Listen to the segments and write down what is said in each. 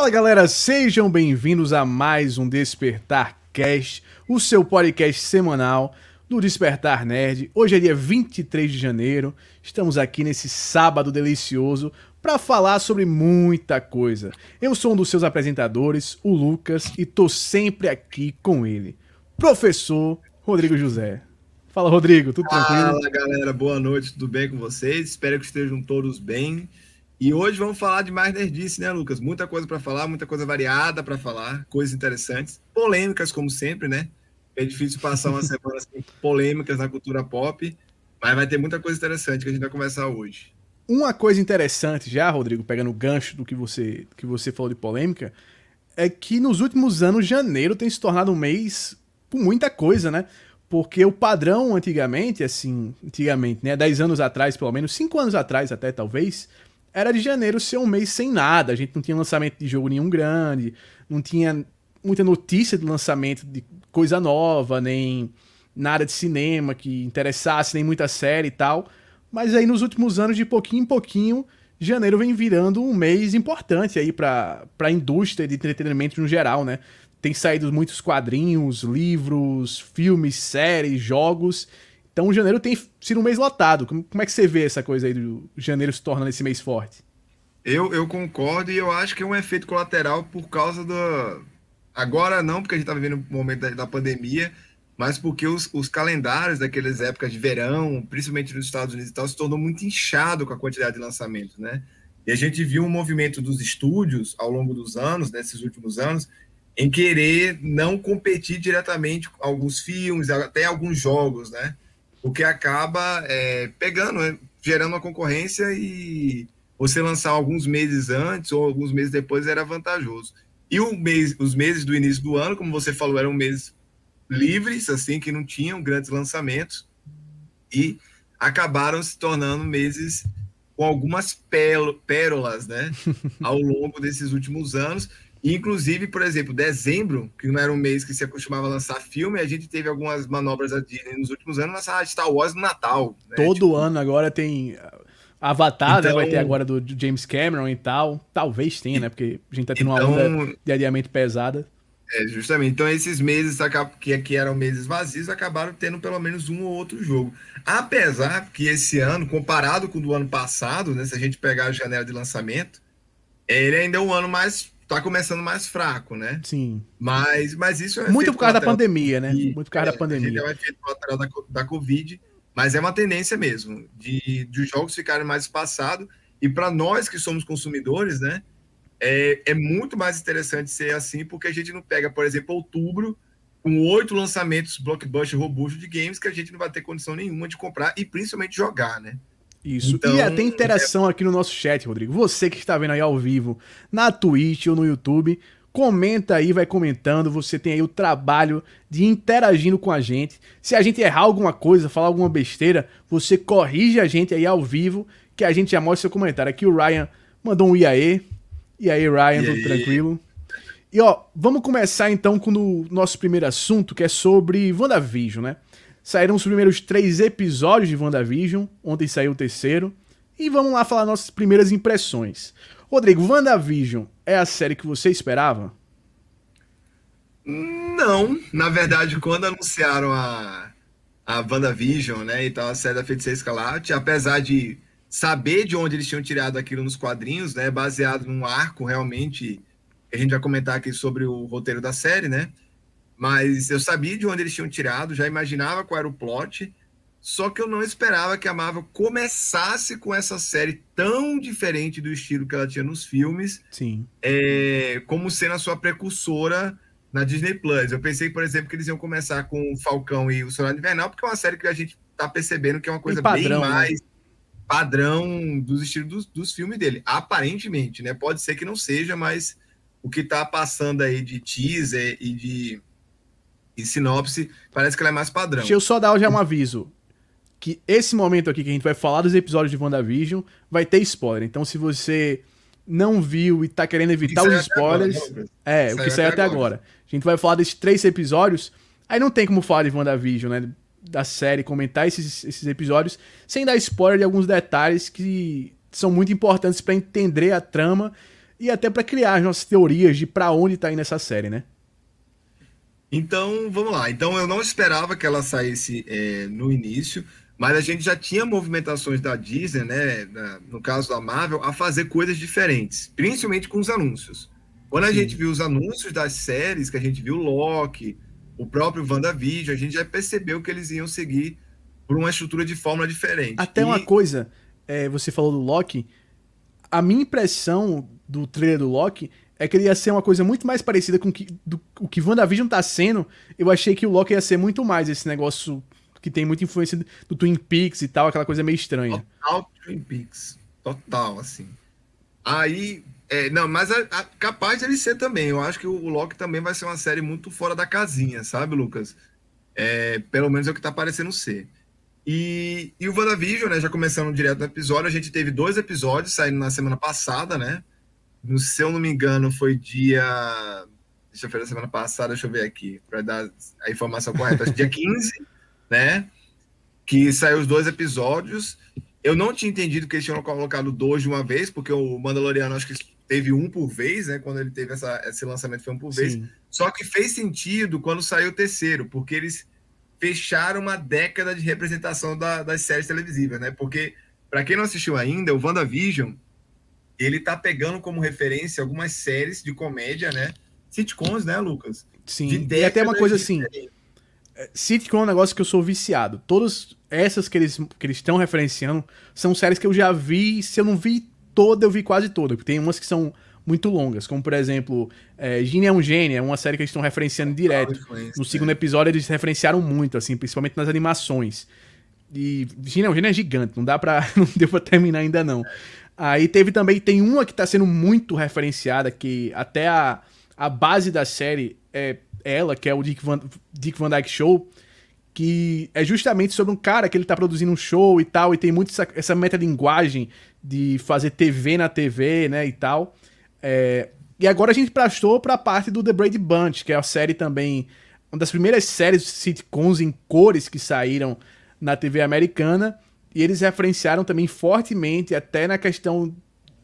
Fala galera, sejam bem-vindos a mais um Despertar Cast, o seu podcast semanal do Despertar Nerd. Hoje é dia 23 de janeiro, estamos aqui nesse sábado delicioso para falar sobre muita coisa. Eu sou um dos seus apresentadores, o Lucas, e tô sempre aqui com ele, professor Rodrigo José. Fala Rodrigo, tudo tranquilo? Fala galera, boa noite, tudo bem com vocês? Espero que estejam todos bem. E hoje vamos falar de mais nerdice, né, Lucas? Muita coisa para falar, muita coisa variada para falar, coisas interessantes, polêmicas, como sempre, né? É difícil passar uma semana sem polêmicas na cultura pop, mas vai ter muita coisa interessante que a gente vai conversar hoje. Uma coisa interessante já, Rodrigo, pegando o gancho do que você, que você falou de polêmica, é que nos últimos anos, janeiro tem se tornado um mês com muita coisa, né? Porque o padrão antigamente, assim, antigamente, né? 10 anos atrás, pelo menos, 5 anos atrás até, talvez, era de janeiro ser um mês sem nada. A gente não tinha lançamento de jogo nenhum grande, não tinha muita notícia de lançamento de coisa nova, nem nada de cinema que interessasse, nem muita série e tal. Mas aí nos últimos anos, de pouquinho em pouquinho, janeiro vem virando um mês importante aí para a indústria de entretenimento no geral, né? Tem saído muitos quadrinhos, livros, filmes, séries, jogos. Então janeiro tem sido um mês lotado. Como, é que você vê essa coisa aí do janeiro se tornando esse mês forte? Eu, eu concordo e eu acho que é um efeito colateral por causa do. Agora não, porque a gente está vivendo o momento da, da, pandemia, mas porque os, os, calendários daquelas épocas de verão, principalmente nos Estados Unidos e tal, se tornou muito inchado com a quantidade de lançamentos, né? E a gente viu um movimento dos estúdios ao longo dos anos, nesses últimos anos, em querer não competir diretamente com alguns filmes, até alguns jogos, né? O que acaba é, pegando, né? gerando uma concorrência e você lançar alguns meses antes ou alguns meses depois era vantajoso. E o mês, os meses do início do ano, como você falou, eram meses livres, assim, que não tinham grandes lançamentos e acabaram se tornando meses com algumas pérolas, né, ao longo desses últimos anos. Inclusive, por exemplo, dezembro, que não era um mês que se acostumava a lançar filme, a gente teve algumas manobras da Disney nos últimos anos lançar Star Wars no Natal. Né? Todo tipo... ano agora tem. Avatar, então... né? Vai ter então- agora do James Cameron e tal. Talvez tenha, né? Porque a gente tá tendo então... uma onda de adiamento pesada. É, justamente. Então, esses meses que aqui eram meses vazios acabaram tendo pelo menos um ou outro jogo. Apesar que esse ano, comparado com o do ano passado, né? Se a gente pegar a janela de lançamento, ele ainda é um ano mais tá começando mais fraco, né? Sim. Mas, mas isso é muito por causa da pandemia, né? Muito por causa é, da pandemia. É um efeito colateral da, da Covid, mas é uma tendência mesmo de, de os jogos ficarem mais espaçados e para nós que somos consumidores, né? É, é muito mais interessante ser assim, porque a gente não pega, por exemplo, outubro com oito lançamentos blockbuster robusto de games que a gente não vai ter condição nenhuma de comprar e principalmente jogar, né? Isso. Então, e até interação aqui no nosso chat, Rodrigo. Você que está vendo aí ao vivo, na Twitch ou no YouTube, comenta aí, vai comentando. Você tem aí o trabalho de interagindo com a gente. Se a gente errar alguma coisa, falar alguma besteira, você corrige a gente aí ao vivo, que a gente já mostra seu comentário. Aqui o Ryan mandou um iaê. E aí, Ryan, tudo tranquilo? E ó, vamos começar então com o nosso primeiro assunto, que é sobre WandaVision, né? Saíram os primeiros três episódios de WandaVision, ontem saiu o terceiro. E vamos lá falar nossas primeiras impressões. Rodrigo, WandaVision é a série que você esperava? Não, na verdade, quando anunciaram a, a WandaVision, né, e a série da Feiticeira Escalate, apesar de saber de onde eles tinham tirado aquilo nos quadrinhos, né, baseado num arco realmente, a gente vai comentar aqui sobre o roteiro da série, né, mas eu sabia de onde eles tinham tirado, já imaginava qual era o plot, só que eu não esperava que a Marvel começasse com essa série tão diferente do estilo que ela tinha nos filmes, Sim. É, como sendo a sua precursora na Disney Plus. Eu pensei, por exemplo, que eles iam começar com o Falcão e o Soldado Invernal, porque é uma série que a gente tá percebendo que é uma coisa padrão, bem né? mais né? padrão dos estilos dos, dos filmes dele. Aparentemente, né? Pode ser que não seja, mas o que tá passando aí de teaser e de e sinopse, parece que ela é mais padrão. Deixa eu só dar já um aviso. Que esse momento aqui que a gente vai falar dos episódios de WandaVision vai ter spoiler. Então, se você não viu e tá querendo evitar os spoilers. Agora, é, o que saiu até agora. agora. A gente vai falar desses três episódios. Aí não tem como falar de WandaVision, né? Da série, comentar esses, esses episódios, sem dar spoiler de alguns detalhes que são muito importantes para entender a trama e até para criar as nossas teorias de para onde tá indo essa série, né? Então, vamos lá. Então, eu não esperava que ela saísse é, no início, mas a gente já tinha movimentações da Disney, né, no caso da Marvel, a fazer coisas diferentes, principalmente com os anúncios. Quando a Sim. gente viu os anúncios das séries, que a gente viu Loki, o próprio WandaVision, a gente já percebeu que eles iam seguir por uma estrutura de fórmula diferente. Até e... uma coisa, é, você falou do Loki, a minha impressão do trailer do Loki é que ele ia ser uma coisa muito mais parecida com que, do, o que WandaVision tá sendo. Eu achei que o Loki ia ser muito mais esse negócio que tem muita influência do Twin Peaks e tal, aquela coisa meio estranha. Total Twin Peaks. Total, assim. Aí. É, não, mas a, a, capaz de ele ser também. Eu acho que o, o Loki também vai ser uma série muito fora da casinha, sabe, Lucas? É, pelo menos é o que tá parecendo ser. E, e o WandaVision, né? Já começando direto no episódio, a gente teve dois episódios saindo na semana passada, né? No, se eu não me engano, foi dia. Deixa eu ver a semana passada, deixa eu ver aqui, para dar a informação correta. dia 15, né? Que saiu os dois episódios. Eu não tinha entendido que eles tinham colocado dois de uma vez, porque o Mandaloriano acho que teve um por vez, né? Quando ele teve essa, esse lançamento foi um por vez. Sim. Só que fez sentido quando saiu o terceiro, porque eles fecharam uma década de representação da, das séries televisivas, né? Porque, para quem não assistiu ainda, o WandaVision ele tá pegando como referência algumas séries de comédia, né? Sitcoms, né, Lucas? Sim, e até uma coisa assim. É, sitcom é um negócio que eu sou viciado. Todas essas que eles que eles estão referenciando são séries que eu já vi. Se eu não vi toda, eu vi quase toda. Porque tem umas que são muito longas, como por exemplo, é, Gene é um Gênio, é uma série que eles estão referenciando direto. No segundo episódio eles referenciaram muito, assim, principalmente nas animações. E Gene é um Gênio é gigante, não dá pra. não deu pra terminar ainda não. Aí teve também, tem uma que tá sendo muito referenciada, que até a, a base da série é ela, que é o Dick Van, Dick Van Dyke Show, que é justamente sobre um cara que ele tá produzindo um show e tal, e tem muito essa, essa metalinguagem de fazer TV na TV, né, e tal. É, e agora a gente prestou pra parte do The Brady Bunch, que é a série também, uma das primeiras séries sitcoms em cores que saíram na TV americana, e eles referenciaram também fortemente, até na questão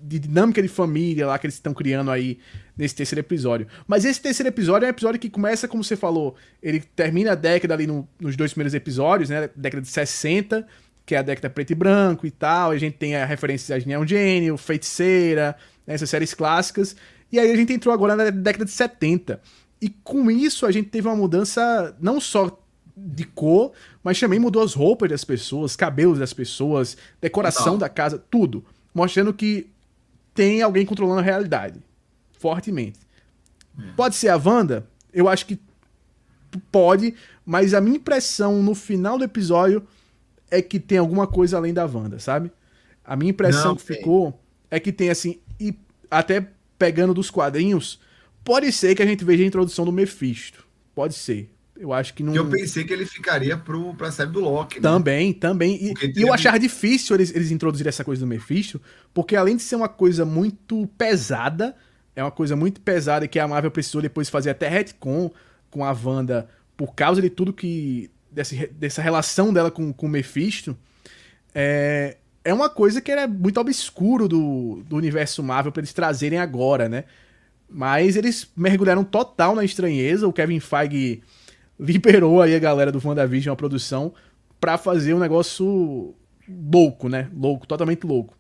de dinâmica de família lá que eles estão criando aí nesse terceiro episódio. Mas esse terceiro episódio é um episódio que começa, como você falou, ele termina a década ali no, nos dois primeiros episódios, né? Década de 60, que é a década preto e branco e tal. A gente tem a referência de Neon Gênio, Feiticeira, né? essas séries clássicas. E aí a gente entrou agora na década de 70. E com isso a gente teve uma mudança não só de cor, mas também mudou as roupas das pessoas, cabelos das pessoas, decoração da casa, tudo. Mostrando que tem alguém controlando a realidade. Fortemente. É. Pode ser a Wanda? Eu acho que pode, mas a minha impressão no final do episódio é que tem alguma coisa além da Wanda, sabe? A minha impressão Não, que tem. ficou é que tem assim, e até pegando dos quadrinhos, pode ser que a gente veja a introdução do Mephisto. Pode ser. Eu acho que não. Eu pensei que ele ficaria pro, pra série do Loki. Né? Também, também. E, eu achava difícil eles, eles introduzirem essa coisa do Mephisto, porque além de ser uma coisa muito pesada, é uma coisa muito pesada que a Marvel precisou depois fazer até retcon com a Wanda por causa de tudo que. Desse, dessa relação dela com, com o Mephisto. É, é uma coisa que era muito obscuro do, do universo Marvel para eles trazerem agora, né? Mas eles mergulharam total na estranheza. O Kevin Feige liberou aí a galera do WandaVision, a produção, para fazer um negócio louco, né? Louco, totalmente louco.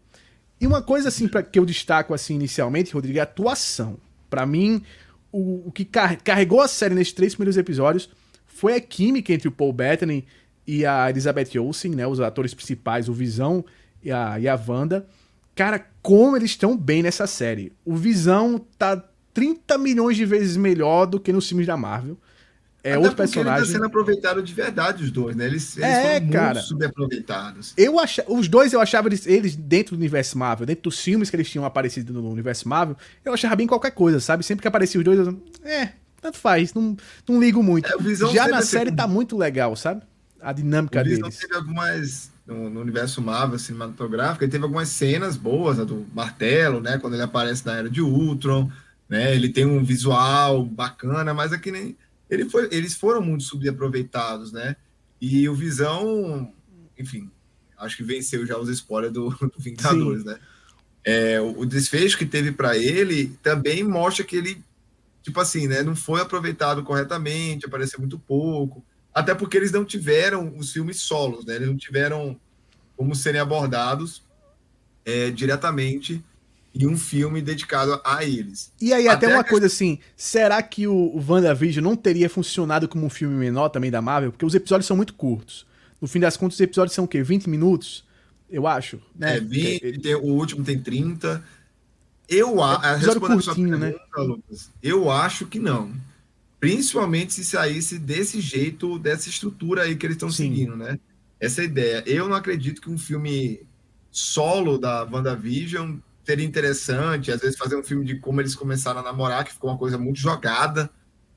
E uma coisa assim para que eu destaco assim inicialmente, Rodrigo, é a atuação. Para mim, o, o, que car carregou a série nesses três primeiros episódios foi a química entre o Paul Bettany e a Elizabeth Olsen, né? Os atores principais, o Visão e a, e a Wanda. Cara, como eles estão bem nessa série. O Visão tá 30 milhões de vezes melhor do que nos filmes da Marvel. É Até outro personagem. Ele tá sendo aproveitado de verdade, os dois, né? Eles, eles é, foram cara, muito subaproveitados. Eu ach... Os dois eu achava eles, eles, dentro do universo Marvel, dentro dos filmes que eles tinham aparecido no universo Marvel, eu achava bem qualquer coisa, sabe? Sempre que aparecia os dois, eu... é, tanto faz, não, não ligo muito. É, Já na série tá muito legal, sabe? A dinâmica o Visão deles. teve algumas. No, no, universo Marvel cinematográfico, ele teve algumas cenas boas, a do martelo, né? Quando ele aparece na era de Ultron, né? Ele tem um visual bacana, mas é que nem ele foi, eles foram muito subaproveitados, né? E o Visão, enfim, acho que venceu já os spoilers do, do Vingadores, Sim. né? é, o desfecho que teve para ele também mostra que ele, tipo assim, né, não foi aproveitado corretamente, apareceu muito pouco, até porque eles não tiveram os filmes solos, né, eles não tiveram como serem abordados é, diretamente em um filme dedicado a eles. E aí, até, até uma coisa assim, será que o, o WandaVision não teria funcionado como um filme menor também da Marvel? Porque os episódios são muito curtos. No fim das contas, os episódios são o quê? 20 minutos? Eu acho. É, 20, Porque... tem, o último tem 30. Eu, a, é curtinho, né? Lucas, eu acho que não. Principalmente se saísse desse jeito, dessa estrutura aí que eles estão seguindo, né? Essa ideia. Eu não acredito que um filme solo da WandaVision seria interessante, às vezes fazer um filme de como eles começaram a namorar, que ficou uma coisa muito jogada,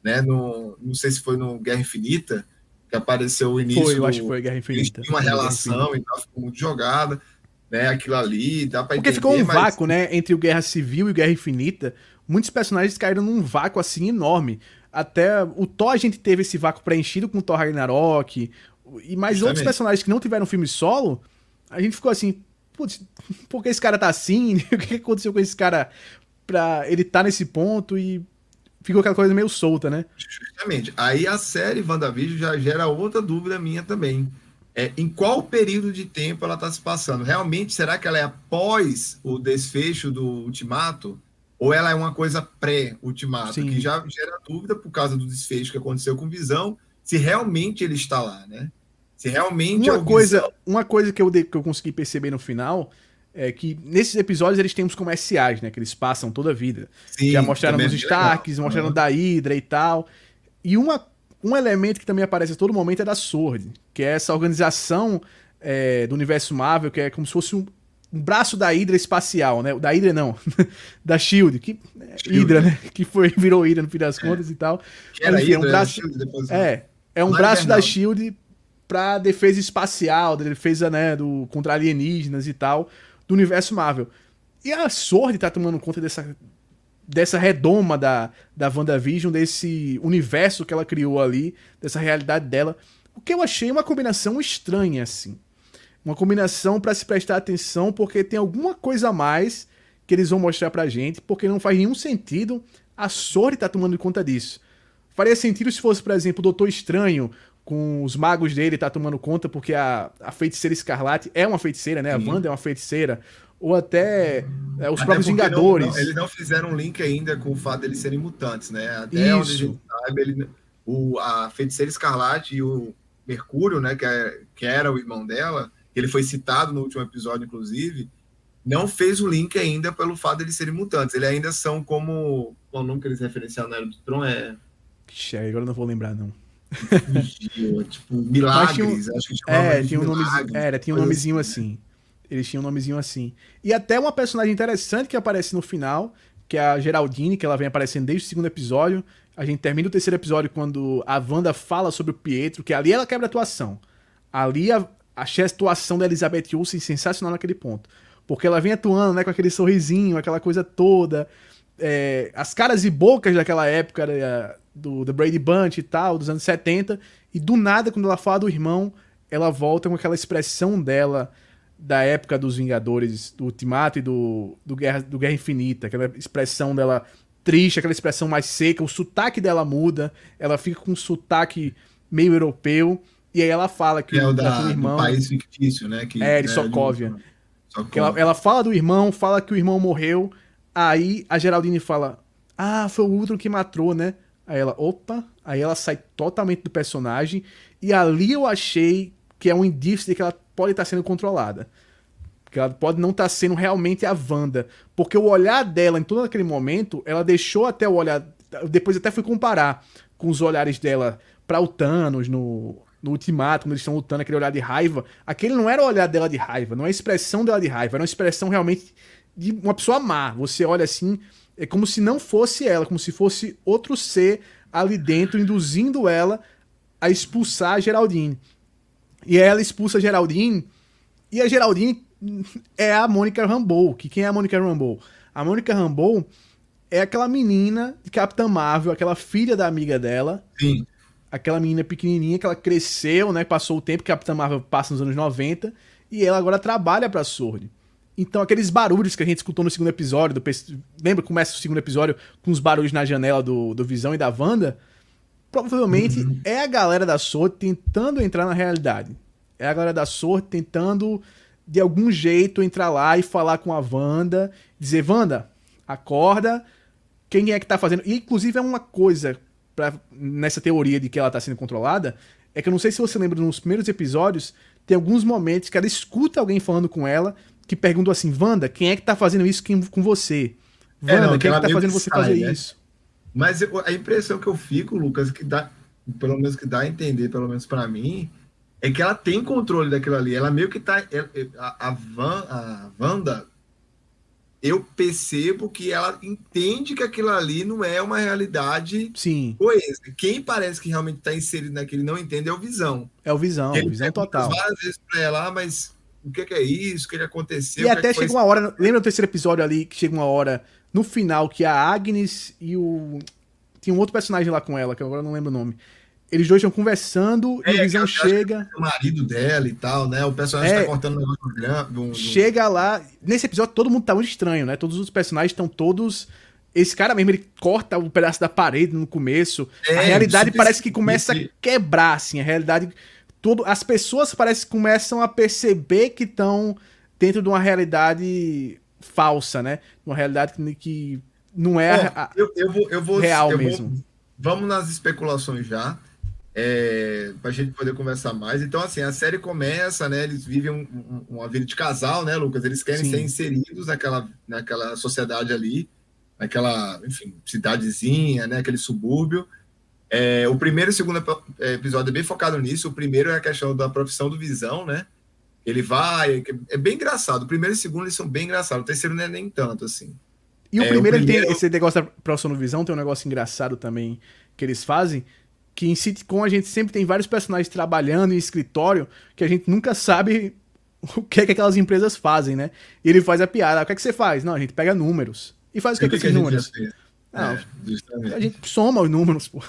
né? No, não sei se foi no Guerra Infinita, que apareceu o início. Foi, eu acho que foi Guerra Infinita. Tinha uma relação e tal, ficou muito jogada, né? Aquilo ali, dá pra Porque entender. ficou um mas... vácuo, né? Entre o Guerra Civil e o Guerra Infinita. Muitos personagens caíram num vácuo assim enorme. Até o Thor a gente teve esse vácuo preenchido com o Thor Ragnarok. E mais Justamente. outros personagens que não tiveram filme solo, a gente ficou assim, putz, por que esse cara tá assim? o que aconteceu com esse cara pra ele tá nesse ponto e ficou aquela coisa meio solta, né? Justamente. Aí a série WandaVision já gera outra dúvida minha também. É, em qual período de tempo ela está se passando? Realmente, será que ela é após o desfecho do Ultimato? Ou ela é uma coisa pré-Ultimato? Que já gera dúvida por causa do desfecho que aconteceu com Visão, se realmente ele está lá, né? Se realmente uma é coisa, Visão... uma coisa que eu, que eu consegui perceber no final é que nesses episódios eles têm os comerciais, né? Que eles passam toda a vida. Sim, Já mostraram dos Starks, legal. mostraram uhum. da Hydra e tal. E uma, um elemento que também aparece a todo momento é da Sword, que é essa organização é, do universo Marvel, que é como se fosse um, um braço da Hydra espacial, né? Da Hydra não, da Shield, que é, Shield. Hydra, né? Que foi virou Hydra no fim das é. contas e tal. Que era Enfim, Hydra, é um braço, Shield, depois... é, é um braço da Shield para defesa espacial, defesa, né, do contra alienígenas e tal do universo Marvel. E a Sword tá tomando conta dessa, dessa redoma da, da WandaVision, desse universo que ela criou ali, dessa realidade dela. O que eu achei uma combinação estranha, assim. Uma combinação para se prestar atenção, porque tem alguma coisa a mais que eles vão mostrar pra gente, porque não faz nenhum sentido a Sword tá tomando conta disso. Faria sentido se fosse, por exemplo, o Doutor Estranho com os magos dele tá tomando conta, porque a, a feiticeira Escarlate é uma feiticeira, né? A Wanda é uma feiticeira. Ou até é, os até próprios Vingadores. Não, não, eles não fizeram um link ainda com o fato deles serem mutantes, né? Até Isso. onde a gente sabe, ele, o, a feiticeira Escarlate e o Mercúrio, né? Que, é, que era o irmão dela, ele foi citado no último episódio, inclusive, não fez o link ainda pelo fato de eles serem mutantes. Eles ainda são como. Qual o nome que eles referenciaram na Era do Tron? É. Ixi, agora eu não vou lembrar, não tipo, Milagres, tinha, acho que é, tinha um nomezinho, era, tinha um nomezinho assim. assim. Eles tinham um nomezinho assim. E até uma personagem interessante que aparece no final, que é a Geraldine, que ela vem aparecendo desde o segundo episódio. A gente termina o terceiro episódio quando a Wanda fala sobre o Pietro, que ali ela quebra a atuação. Ali a, achei a atuação da Elizabeth Olsen sensacional naquele ponto. Porque ela vem atuando, né, com aquele sorrisinho, aquela coisa toda. É, as caras e bocas daquela época, né, do The Brady Bunch e tal, dos anos 70, e do nada, quando ela fala do irmão, ela volta com aquela expressão dela da época dos Vingadores, do Ultimato e do, do, Guerra, do Guerra Infinita, aquela expressão dela triste, aquela expressão mais seca, o sotaque dela muda, ela fica com um sotaque meio europeu, e aí ela fala que, é o da, o irmão. país fictício, né? Que, é, de né, Sokovia. Sokovia. Ela, ela fala do irmão, fala que o irmão morreu, aí a Geraldine fala: Ah, foi o Ultron que matou, né? Aí ela, opa, aí ela sai totalmente do personagem. E ali eu achei que é um indício de que ela pode estar sendo controlada. Que ela pode não estar sendo realmente a Wanda. Porque o olhar dela em todo aquele momento, ela deixou até o olhar. Depois até fui comparar com os olhares dela para o Thanos no, no Ultimato, quando eles estão lutando, aquele olhar de raiva. Aquele não era o olhar dela de raiva, não é a expressão dela de raiva, era uma expressão realmente de uma pessoa má. Você olha assim, é como se não fosse ela, como se fosse outro ser ali dentro, induzindo ela a expulsar a Geraldine. E ela expulsa a Geraldine, e a Geraldine é a Mônica Rambeau. Que quem é a Mônica Rambeau? A Mônica Rambeau é aquela menina de Capitã Marvel, aquela filha da amiga dela. Sim. Aquela menina pequenininha que ela cresceu, né? Passou o tempo que Capitã Marvel passa nos anos 90. E ela agora trabalha pra Sword. Então, aqueles barulhos que a gente escutou no segundo episódio, do, lembra? Começa o segundo episódio com os barulhos na janela do, do Visão e da Wanda. Provavelmente uhum. é a galera da SWORD tentando entrar na realidade. É a galera da SWORD tentando, de algum jeito, entrar lá e falar com a Wanda. Dizer, Wanda, acorda. Quem é que tá fazendo? E, inclusive, é uma coisa pra, nessa teoria de que ela tá sendo controlada. É que eu não sei se você lembra nos primeiros episódios, tem alguns momentos que ela escuta alguém falando com ela que perguntou assim: Wanda, quem é que tá fazendo isso com você? Wanda, é, não, quem é que tá fazendo você sai, fazer né? isso? Mas eu, a impressão que eu fico, Lucas, que dá, pelo menos que dá a entender, pelo menos para mim, é que ela tem controle daquilo ali. Ela meio que tá. A, a, Van, a Wanda, eu percebo que ela entende que aquilo ali não é uma realidade Sim. coesa. Quem parece que realmente está inserido naquele não entende é o Visão. É o Visão, Ele Visão total. Várias vezes para ela, ah, mas o que, que, é isso, o que, que aconteceu. E até chega uma hora, lembra do terceiro episódio ali, que chega uma hora no final que a Agnes e o. Tinha um outro personagem lá com ela, que agora não lembro o nome. Eles dois estão conversando é, e o Visão chega. É o marido dela e tal, né? O personagem é, tá cortando o negócio do, do... Chega lá. Nesse episódio todo mundo tá muito estranho, né? Todos os personagens estão todos. Esse cara mesmo, ele corta um pedaço da parede no começo. É, a realidade parece que começa a quebrar, assim. A realidade tudo, as pessoas parece que começam a perceber que estão dentro de uma realidade falsa, né? Uma realidade que, que não é a, eu, eu vou, eu vou, real eu mesmo. Vou, vamos nas especulações já, é, para a gente poder conversar mais. Então, assim, a série começa, né? Eles vivem um, um, uma vida de casal, né, Lucas? Eles querem Sim. ser inseridos naquela, naquela sociedade ali, naquela, enfim, cidadezinha, né? Aquele subúrbio. É, o primeiro e o segundo é, episódio é bem focado nisso. O primeiro é a questão da profissão do Visão, né? Ele vai. É bem engraçado. O primeiro e o segundo eles são bem engraçados. O terceiro não é nem tanto, assim. E o, é, primeiro, o primeiro, tem esse negócio da profissão do Visão, tem um negócio engraçado também que eles fazem. Que em sitcom a gente sempre tem vários personagens trabalhando em escritório que a gente nunca sabe o que é que aquelas empresas fazem, né? E ele faz a piada. Ah, o que é que você faz? Não, a gente pega números. E faz o que, é que, que esses números? Não, é, a gente soma os números, pô. os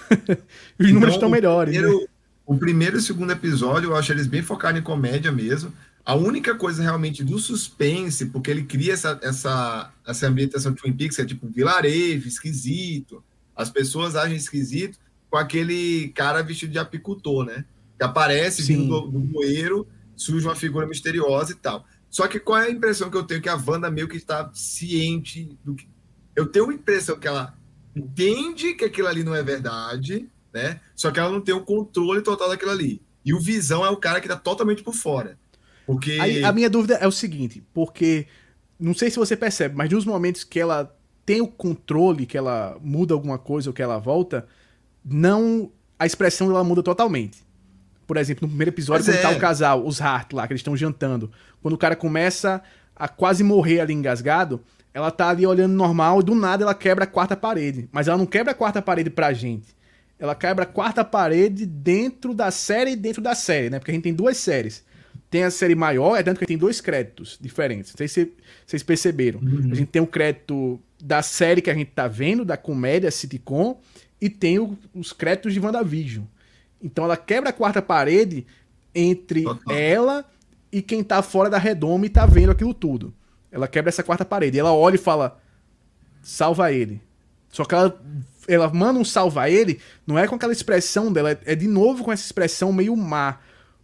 então, números estão melhores. Primeiro, né? O primeiro e o segundo episódio, eu acho eles bem focados em comédia mesmo. A única coisa realmente do suspense, porque ele cria essa, essa, essa ambientação de Twin Peaks, que é tipo vilarejo, esquisito. As pessoas agem esquisito com aquele cara vestido de apicultor, né? Que aparece Sim. vindo do, do bueiro, surge uma figura misteriosa e tal. Só que qual é a impressão que eu tenho? Que a Wanda meio que está ciente do que, eu tenho a impressão que ela entende que aquilo ali não é verdade, né? Só que ela não tem o controle total daquilo ali. E o Visão é o cara que tá totalmente por fora. Porque. A, a minha dúvida é o seguinte, porque. Não sei se você percebe, mas nos momentos que ela tem o controle, que ela muda alguma coisa ou que ela volta, não. A expressão dela muda totalmente. Por exemplo, no primeiro episódio, quando tá é. tá o casal, os Hart lá, que eles estão jantando, quando o cara começa a quase morrer ali engasgado, ela tá ali olhando normal e do nada ela quebra a quarta parede. Mas ela não quebra a quarta parede pra gente. Ela quebra a quarta parede dentro da série e dentro da série, né? Porque a gente tem duas séries. Tem a série maior, é tanto que tem dois créditos diferentes. Não sei se vocês perceberam. Uhum. A gente tem o crédito da série que a gente tá vendo, da comédia sitcom, e tem o, os créditos de WandaVision. Então ela quebra a quarta parede entre Total. ela e quem tá fora da redoma e tá vendo aquilo tudo. Ela quebra essa quarta parede. Ela olha e fala: salva ele. Só que ela, ela manda um salva ele, não é com aquela expressão dela, é de novo com essa expressão meio má.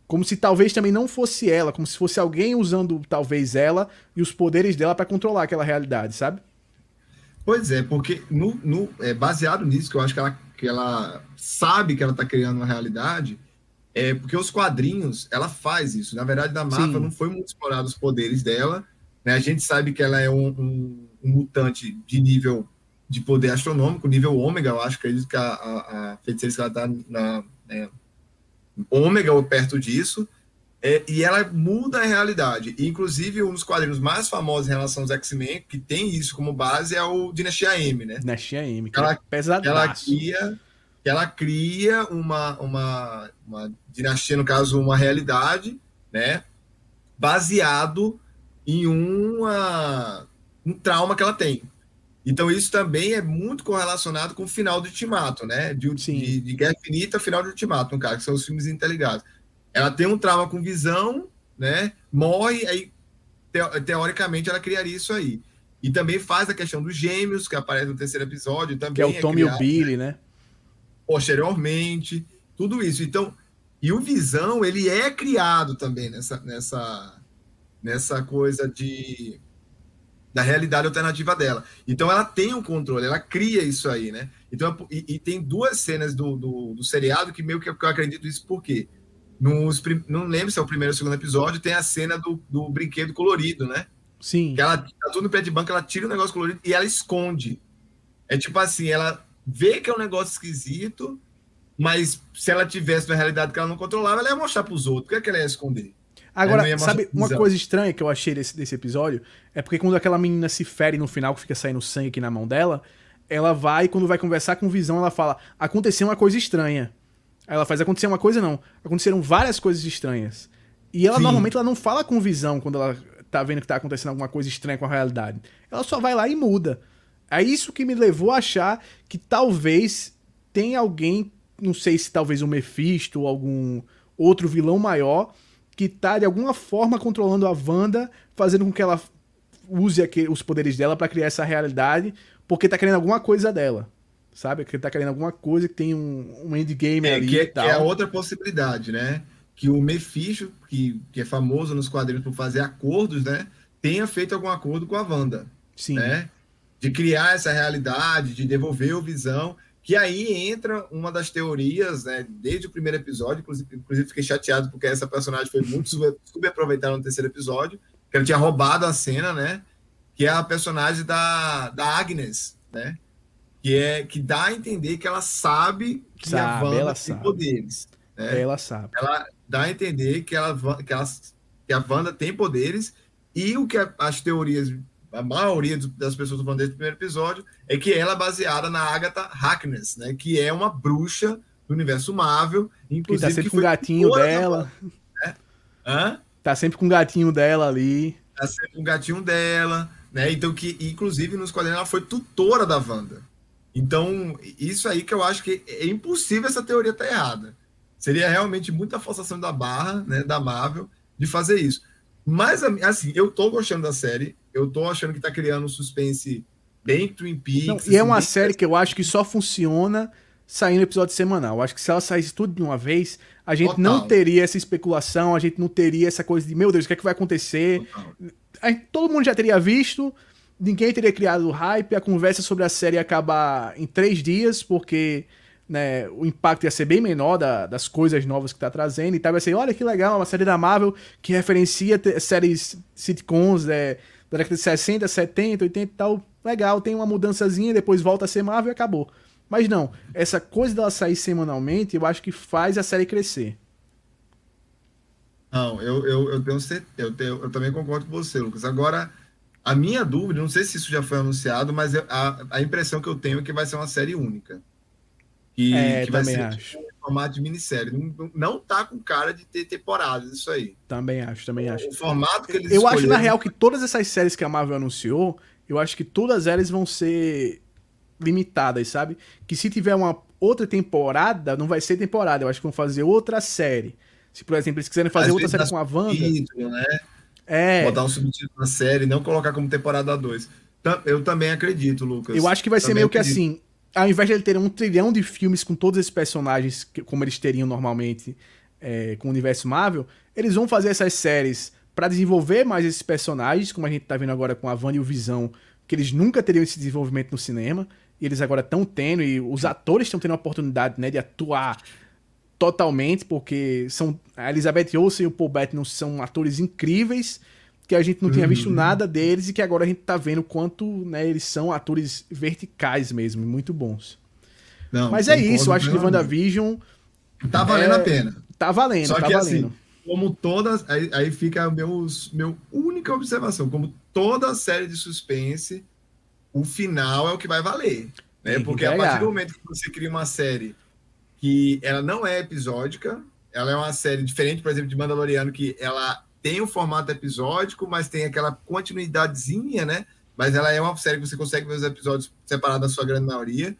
Como se talvez também não fosse ela, como se fosse alguém usando talvez ela e os poderes dela para controlar aquela realidade, sabe? Pois é, porque no, no, é baseado nisso que eu acho que ela, que ela sabe que ela está criando uma realidade, é porque os quadrinhos ela faz isso. Na verdade, na Marvel Sim. não foi muito explorado os poderes dela né? A gente sabe que ela é um, um, um, mutante de nível de poder astronômico, nível ômega, eu acho que acredito que a, a, a feiticeira está na né, ômega ou perto disso, é, e ela muda a realidade. E, inclusive, um dos quadrinhos mais famosos em relação aos X-Men, que tem isso como base, é o Dinastia M, né? Dinastia M, que ela, é ela cria, ela cria uma, uma, uma dinastia, no caso, uma realidade, né? Baseado em uma, um trauma que ela tem. Então, isso também é muito correlacionado com o final do Ultimato, né? De, de, de, Guerra Infinita, final do Ultimato, no caso, que são os filmes interligados. Ela tem um trauma com visão, né? Morre, aí teoricamente ela criaria isso aí. E também faz a questão dos gêmeos, que aparece no terceiro episódio. Também que é o Tom é criado, e o Billy, né? Posteriormente, tudo isso. Então, e o Visão, ele é criado também nessa, nessa, nessa coisa de da realidade alternativa dela. Então ela tem um controle, ela cria isso aí, né? Então, e, e tem duas cenas do, do, do, seriado que meio que eu acredito isso por quê? Nos, não lembro se é o primeiro ou segundo episódio, tem a cena do, do brinquedo colorido, né? Sim. Que ela tá tudo no pé de banco, ela tira o negócio colorido e ela esconde. É tipo assim, ela vê que é um negócio esquisito, mas se ela tivesse uma realidade que ela não controlava, ela ia mostrar para os outros. Por que, é que ela ia esconder? Agora, sabe uma coisa estranha que eu achei desse, desse episódio? É porque quando aquela menina se fere no final, que fica saindo sangue aqui na mão dela, ela vai, quando vai conversar com o Visão, ela fala: aconteceu uma coisa estranha. Aí ela faz: aconteceu uma coisa, não. Aconteceram várias coisas estranhas. E ela Sim. normalmente ela não fala com Visão quando ela tá vendo que tá acontecendo alguma coisa estranha com a realidade. Ela só vai lá e muda. É isso que me levou a achar que talvez tem alguém, não sei se talvez o Mephisto ou algum outro vilão maior, que tá de alguma forma controlando a Wanda, fazendo com que ela use aqui, os poderes dela para criar essa realidade, porque tá querendo alguma coisa dela. Sabe? Que tá querendo alguma coisa que tem um, um endgame é, ali. Que é, que é outra possibilidade, né? Que o Mephisto, que, que é famoso nos quadrinhos por fazer acordos, né? Tenha feito algum acordo com a Wanda. Sim. Né? De criar essa realidade, de devolver o visão. Que aí entra uma das teorias, né? Desde o primeiro episódio, inclusive, inclusive fiquei chateado porque essa personagem foi muito subaproveitada no terceiro episódio, que ela tinha roubado a cena, né? Que é a personagem da, da Agnes, né? Que, é, que dá a entender que ela sabe que sabe, a Wanda tem sabe. poderes. Né? Ela sabe. Ela dá a entender que, ela, que, ela, que a Wanda tem poderes e o que as teorias, a maioria das pessoas falando desde o primeiro episódio, é que ela é baseada na Agatha Harkness, né? Que é uma bruxa do universo Marvel, inclusive. Que tá sempre que com o gatinho dela. né? Hã? Tá sempre com o gatinho dela ali. Tá sempre com o gatinho dela. Né? Então, que inclusive nos quadrinhos ela foi tutora da Wanda. Então, isso aí que eu acho que é impossível essa teoria estar tá errada. Seria realmente muita forçação da barra, né, da Marvel, de fazer isso. Mas, assim, eu tô gostando da série, eu tô achando que tá criando um suspense bem Twin Peaks. Não, e é assim, uma série que eu acho que só funciona saindo episódio semanal. Eu acho que se ela saísse tudo de uma vez, a gente Total. não teria essa especulação, a gente não teria essa coisa de, meu Deus, o que é que vai acontecer? Todo mundo já teria visto, ninguém teria criado o hype, a conversa sobre a série ia acabar em três dias, porque né, o impacto ia ser bem menor da, das coisas novas que tá trazendo e tal. Ia ser, olha que legal, uma série da Marvel que referencia séries sitcoms é, da década de 60, 70, 80 e tal. Legal, tem uma mudançazinha, depois volta a ser Marvel e acabou. Mas não, essa coisa dela sair semanalmente, eu acho que faz a série crescer. Não, eu, eu, eu tenho certeza, eu, tenho, eu também concordo com você, Lucas. Agora, a minha dúvida, não sei se isso já foi anunciado, mas a, a impressão que eu tenho é que vai ser uma série única. Que, é, que vai ser tipo, um formato de minissérie. Não, não tá com cara de ter temporadas, isso aí. Também acho, também acho. O formato que eles Eu acho, na real, que todas essas séries que a Marvel anunciou, eu acho que todas elas vão ser limitadas, sabe? Que se tiver uma outra temporada, não vai ser temporada. Eu acho que vão fazer outra série. Se, por exemplo, eles quiserem fazer Às outra série com a Wanda. Né? É. Botar um subtítulo na série, não colocar como temporada 2. Eu também acredito, Lucas. Eu acho que vai também ser meio acredito. que assim. Ao invés de ele ter um trilhão de filmes com todos esses personagens, como eles teriam normalmente é, com o universo Marvel, eles vão fazer essas séries para desenvolver mais esses personagens, como a gente tá vendo agora com a Wanda e o Visão, que eles nunca teriam esse desenvolvimento no cinema, e eles agora estão tendo, e os atores estão tendo a oportunidade né, de atuar totalmente, porque são a Elizabeth Olsen e o Paul Bettany são atores incríveis que a gente não tinha visto uhum. nada deles e que agora a gente tá vendo quanto né, eles são atores verticais mesmo, muito bons. Não, Mas é isso, eu acho que WandaVision. Tá valendo é, a pena. Tá valendo, Só tá que, assim, valendo. Assim, como todas. Aí, aí fica a meus, meu única observação. Como toda série de suspense, o final é o que vai valer. Né? Porque a partir do momento que você cria uma série que ela não é episódica, ela é uma série diferente, por exemplo, de Mandaloriano, que ela tem um formato episódico, mas tem aquela continuidadezinha, né? Mas ela é uma série que você consegue ver os episódios separados da sua grande maioria,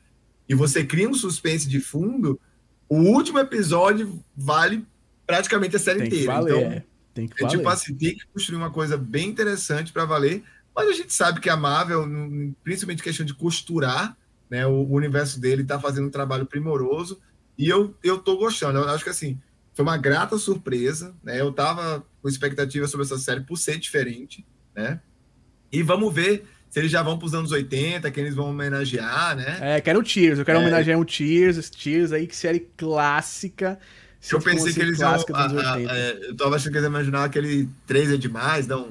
e você cria um suspense de fundo, o último episódio vale praticamente a série tem inteira. Valer, então, é. Tem que É, valer. tipo assim, tem que construir uma coisa bem interessante para valer. Mas a gente sabe que a Marvel, principalmente questão de costurar, né, o, o universo dele está fazendo um trabalho primoroso. E eu, eu tô gostando. Eu acho que assim, foi uma grata surpresa. Né? Eu tava com expectativa sobre essa série por ser diferente. Né? E vamos ver se eles já vão para os anos 80, quem eles vão homenagear, né? É, quero o Tears. Eu quero É. homenagear o Tears. esse Tears aí, que série clássica. Eu pensei que eles iam. clássica dos a- a- 80. é, eu tava achando que eles iam imaginar aquele 3 é demais, não.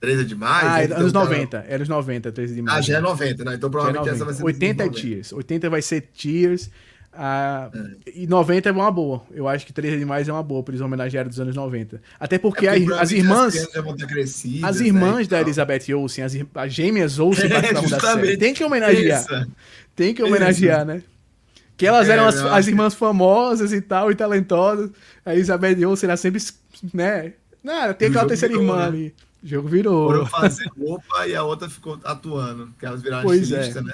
3 é demais. ah, é tem anos um cara- 90. É anos 90, 13 de março. Ah, já é 90, né? Então é provavelmente essa 90. vai ser. 80 é 90. Tears. 80 vai ser Tears. Ah. E 90 é uma boa. Eu acho que 13 demais é uma boa pra eles homenagearem dos anos 90. Até porque, É porque as provavelmente irmãs. crescidas, As né, irmãs e da. Elizabeth Olsen, as, as gêmeas Olsen É, da série. Tem que homenagear. Tem que homenagear, né? Que elas É, eram as, as irmãs famosas e tal, e talentosas. A Elizabeth Olsen era sempre, né? Não, tem aquela terceira virou, irmã né? ali. O jogo virou. Foram fazer roupa e a outra ficou atuando, que elas viraram Pois estilista, é. né?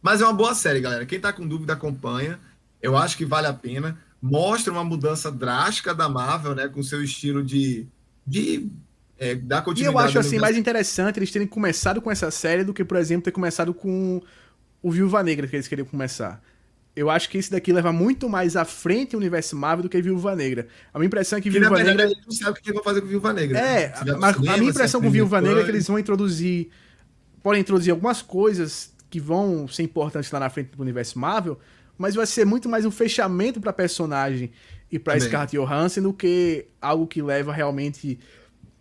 Mas é uma boa série, galera. Quem tá com dúvida, acompanha. Eu acho que vale a pena. Mostra uma mudança drástica da Marvel, né? Com seu estilo de. de é, dar E continuidade. eu acho assim mais interessante eles terem começado com essa série do que, por exemplo, ter começado com o Viúva Negra que eles queriam começar. Eu acho que esse daqui leva muito mais à frente o universo Marvel do que Viúva Negra. A minha impressão é que Que Viúva Negra não sabe o que vão fazer com Viúva Negra. É, né? Pro mas cinema, a minha impressão com Viúva Negra é que eles vão introduzir. Podem introduzir algumas coisas que vão ser importantes lá na frente do universo Marvel, mas vai ser muito mais um fechamento pra personagem e pra Também. Scarlett Johansson do que algo que leva realmente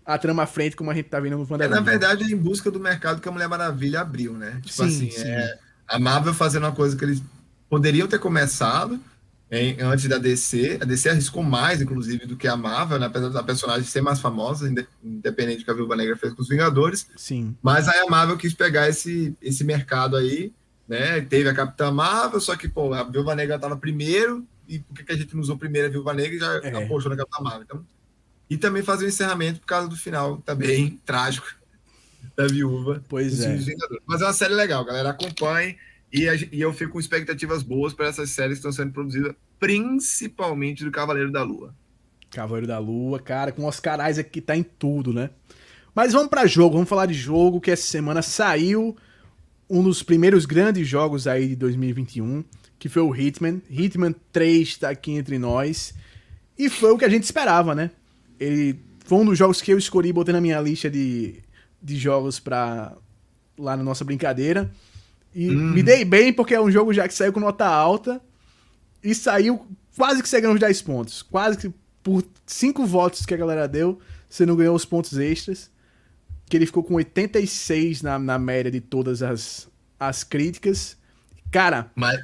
a trama à frente, como a gente tá vendo no É, WandaVision. na verdade, é em busca do mercado que a Mulher Maravilha abriu, né? Tipo Sim, assim, sim. é, a Marvel fazendo uma coisa que eles poderiam ter começado em- antes da DC. A DC arriscou mais, inclusive, do que a Marvel, né? apesar da personagem ser mais famosa, inde- independente do que a Viúva Negra fez com os Vingadores. Sim. Mas aí a Marvel quis pegar esse, esse mercado aí, né? Teve a Capitã Marvel, só que, pô, a Viúva Negra tava primeiro, e por que, a gente não usou primeiro a Viúva Negra e já É. apostou na Capitã Marvel? Então, e também fazer o encerramento por causa do final também trágico da Viúva. Pois é. Mas é uma série legal, galera. Acompanhe. E, a e eu fico com expectativas boas para essas séries que estão sendo produzidas, principalmente do Cavaleiro da Lua. Cavaleiro da Lua, cara, com Oscar Isaac que tá em tudo, né? Mas vamos pra jogo, vamos falar de jogo que essa semana saiu um dos primeiros grandes jogos aí de 2021, que foi o Hitman. Hitman 3 tá aqui entre nós. E foi o que a gente esperava, né? Ele foi um dos jogos que eu escolhi, botei na minha lista de, de jogos pra lá na nossa brincadeira. E Hum. me dei bem porque é um jogo já que saiu com nota alta e saiu quase que você ganhou os 10 pontos. Quase que por 5 votos que a galera deu, você não ganhou os pontos extras. Que ele ficou com 86 na, na média de todas as, as críticas. Cara, Mas,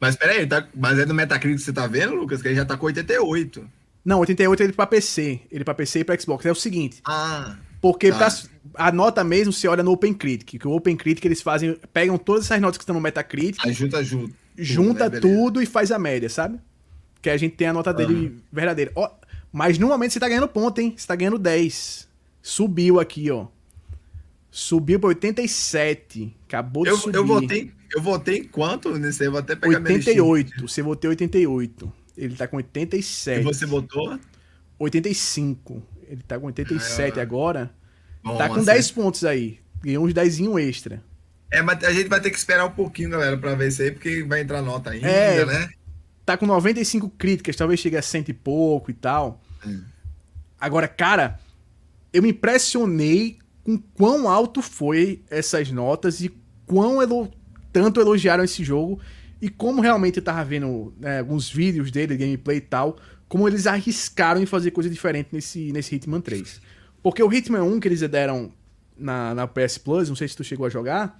mas peraí, tá, mas é do Metacritic que você tá vendo, Lucas? Que ele já tá com 88. não, 88 ele pra PC. Ele pra PC e pra Xbox. É o seguinte, Ah, porque Tá. pra- a nota mesmo você olha no OpenCritic. Que o OpenCritic eles fazem, pegam todas essas notas que estão no Metacritic, aí junta, junta né? Tudo e faz a média, sabe? Que a gente tem a nota dele verdadeira. Ó, mas no momento você tá ganhando ponto, hein? Você tá ganhando 10. Subiu aqui, ó. Subiu pra 87. Acabou de Eu, subir. eu, votei, eu votei em quanto nesse? Eu vou até pegar minha listinha. 88. Você votou 88. Ele tá com E 87. você votou? 85. Ele tá com 87 Ah, agora. Bom, tá com assim. 10 pontos aí. Ganhou uns 10 extra. É, mas a gente vai ter que esperar um pouquinho, galera, pra ver isso aí, porque vai entrar nota ainda, É. né? tá com 95 críticas, talvez chegue a cento e pouco e tal. Hum. Agora, cara, eu me impressionei com quão alto foi essas notas e quão elo tanto elogiaram esse jogo e como realmente eu tava vendo né, alguns vídeos dele, gameplay e tal, como eles arriscaram em fazer coisa diferente nesse, nesse Hitman 3. Porque o Hitman 1 que eles deram na, na PS Plus, não sei se tu chegou a jogar,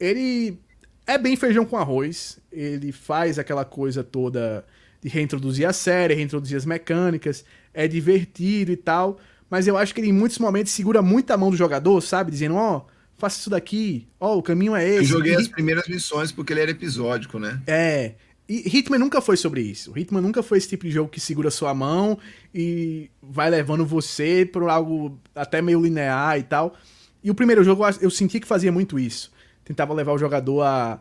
ele é bem feijão com arroz. Ele faz aquela coisa toda de reintroduzir a série, reintroduzir as mecânicas, é divertido e tal. Mas eu acho que ele em muitos momentos segura muito a mão do jogador, sabe? Dizendo, ó, faça isso daqui, ó, o caminho é esse. Eu joguei E as primeiras missões porque ele era episódico, né? é. E Hitman nunca foi sobre isso. Hitman nunca foi esse tipo de jogo que segura sua mão e vai levando você por algo até meio linear e tal. E o primeiro jogo eu eu senti que fazia muito isso. Tentava levar o jogador a,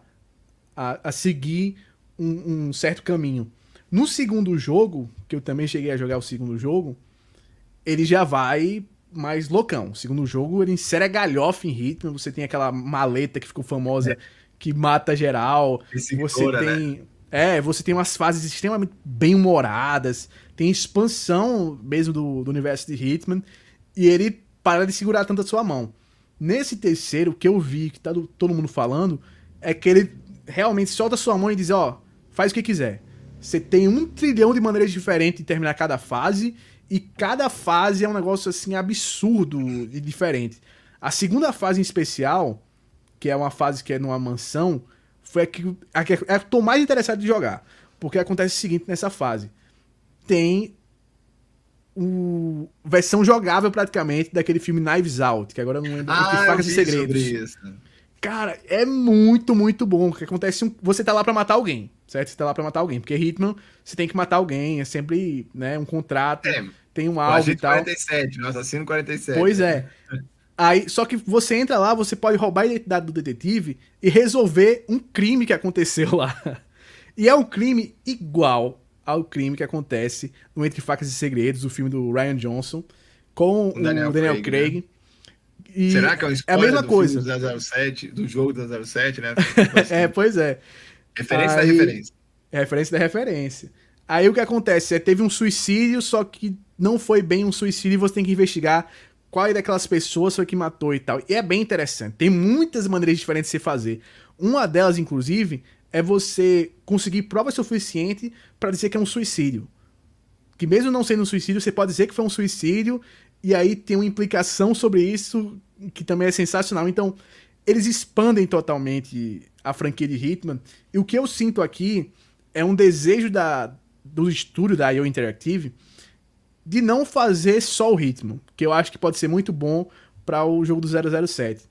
a, a seguir um, um certo caminho. No segundo jogo, que eu também cheguei a jogar o segundo jogo, ele já vai mais loucão. O segundo jogo, ele insere a galhofa em ritmo. Você tem aquela maleta que ficou famosa, é. que mata geral. você né? tem. Né? É, você tem umas fases extremamente bem humoradas. Tem expansão mesmo do, do universo de Hitman. E ele para de segurar tanto a sua mão. Nesse terceiro, o que eu vi, que tá do, todo mundo falando, é que ele realmente solta a sua mão e diz: Ó, faz o que quiser. Você tem um trilhão de maneiras diferentes de terminar cada fase. E cada fase é um negócio assim absurdo e diferente. A segunda fase em especial, que é uma fase que é numa mansão, foi a que, a que eu tô mais interessado de jogar. Porque acontece o seguinte nessa fase. Tem o versão jogável praticamente daquele filme Knives Out, que agora eu não lembro ah, que Facas e Segredos. Cara, é muito, muito bom. Que acontece um, você tá lá para matar alguém, certo? Você tá lá para matar alguém, porque Hitman você tem que matar alguém, é sempre, né, um contrato, é, tem um alvo e tal. 47, no assassino 47. Pois é. Aí, só que você entra lá, você pode roubar a identidade do detetive e resolver um crime que aconteceu lá. E é um crime igual ao crime que acontece no Entre Facas e Segredos, o filme do Ryan Johnson, com o Daniel, o Daniel Craig. Craig. Né? E Será que é um é a mesma do coisa. do 007, do jogo do 07, né? é, pois é. Referência Aí, da referência. É referência da referência. Aí o que acontece é teve um suicídio, só que não foi bem um suicídio e você tem que investigar qual é daquelas pessoas foi que matou e tal. E é bem interessante. Tem muitas maneiras diferentes de se fazer. Uma delas, inclusive, é você conseguir prova suficiente para dizer que é um suicídio. Que mesmo não sendo um suicídio, você pode dizer que foi um suicídio e aí tem uma implicação sobre isso que também é sensacional. Então, eles expandem totalmente a franquia de Hitman. E o que eu sinto aqui é um desejo da, do estúdio da IO Interactive de não fazer só o ritmo, que eu acho que pode ser muito bom para o jogo do 007.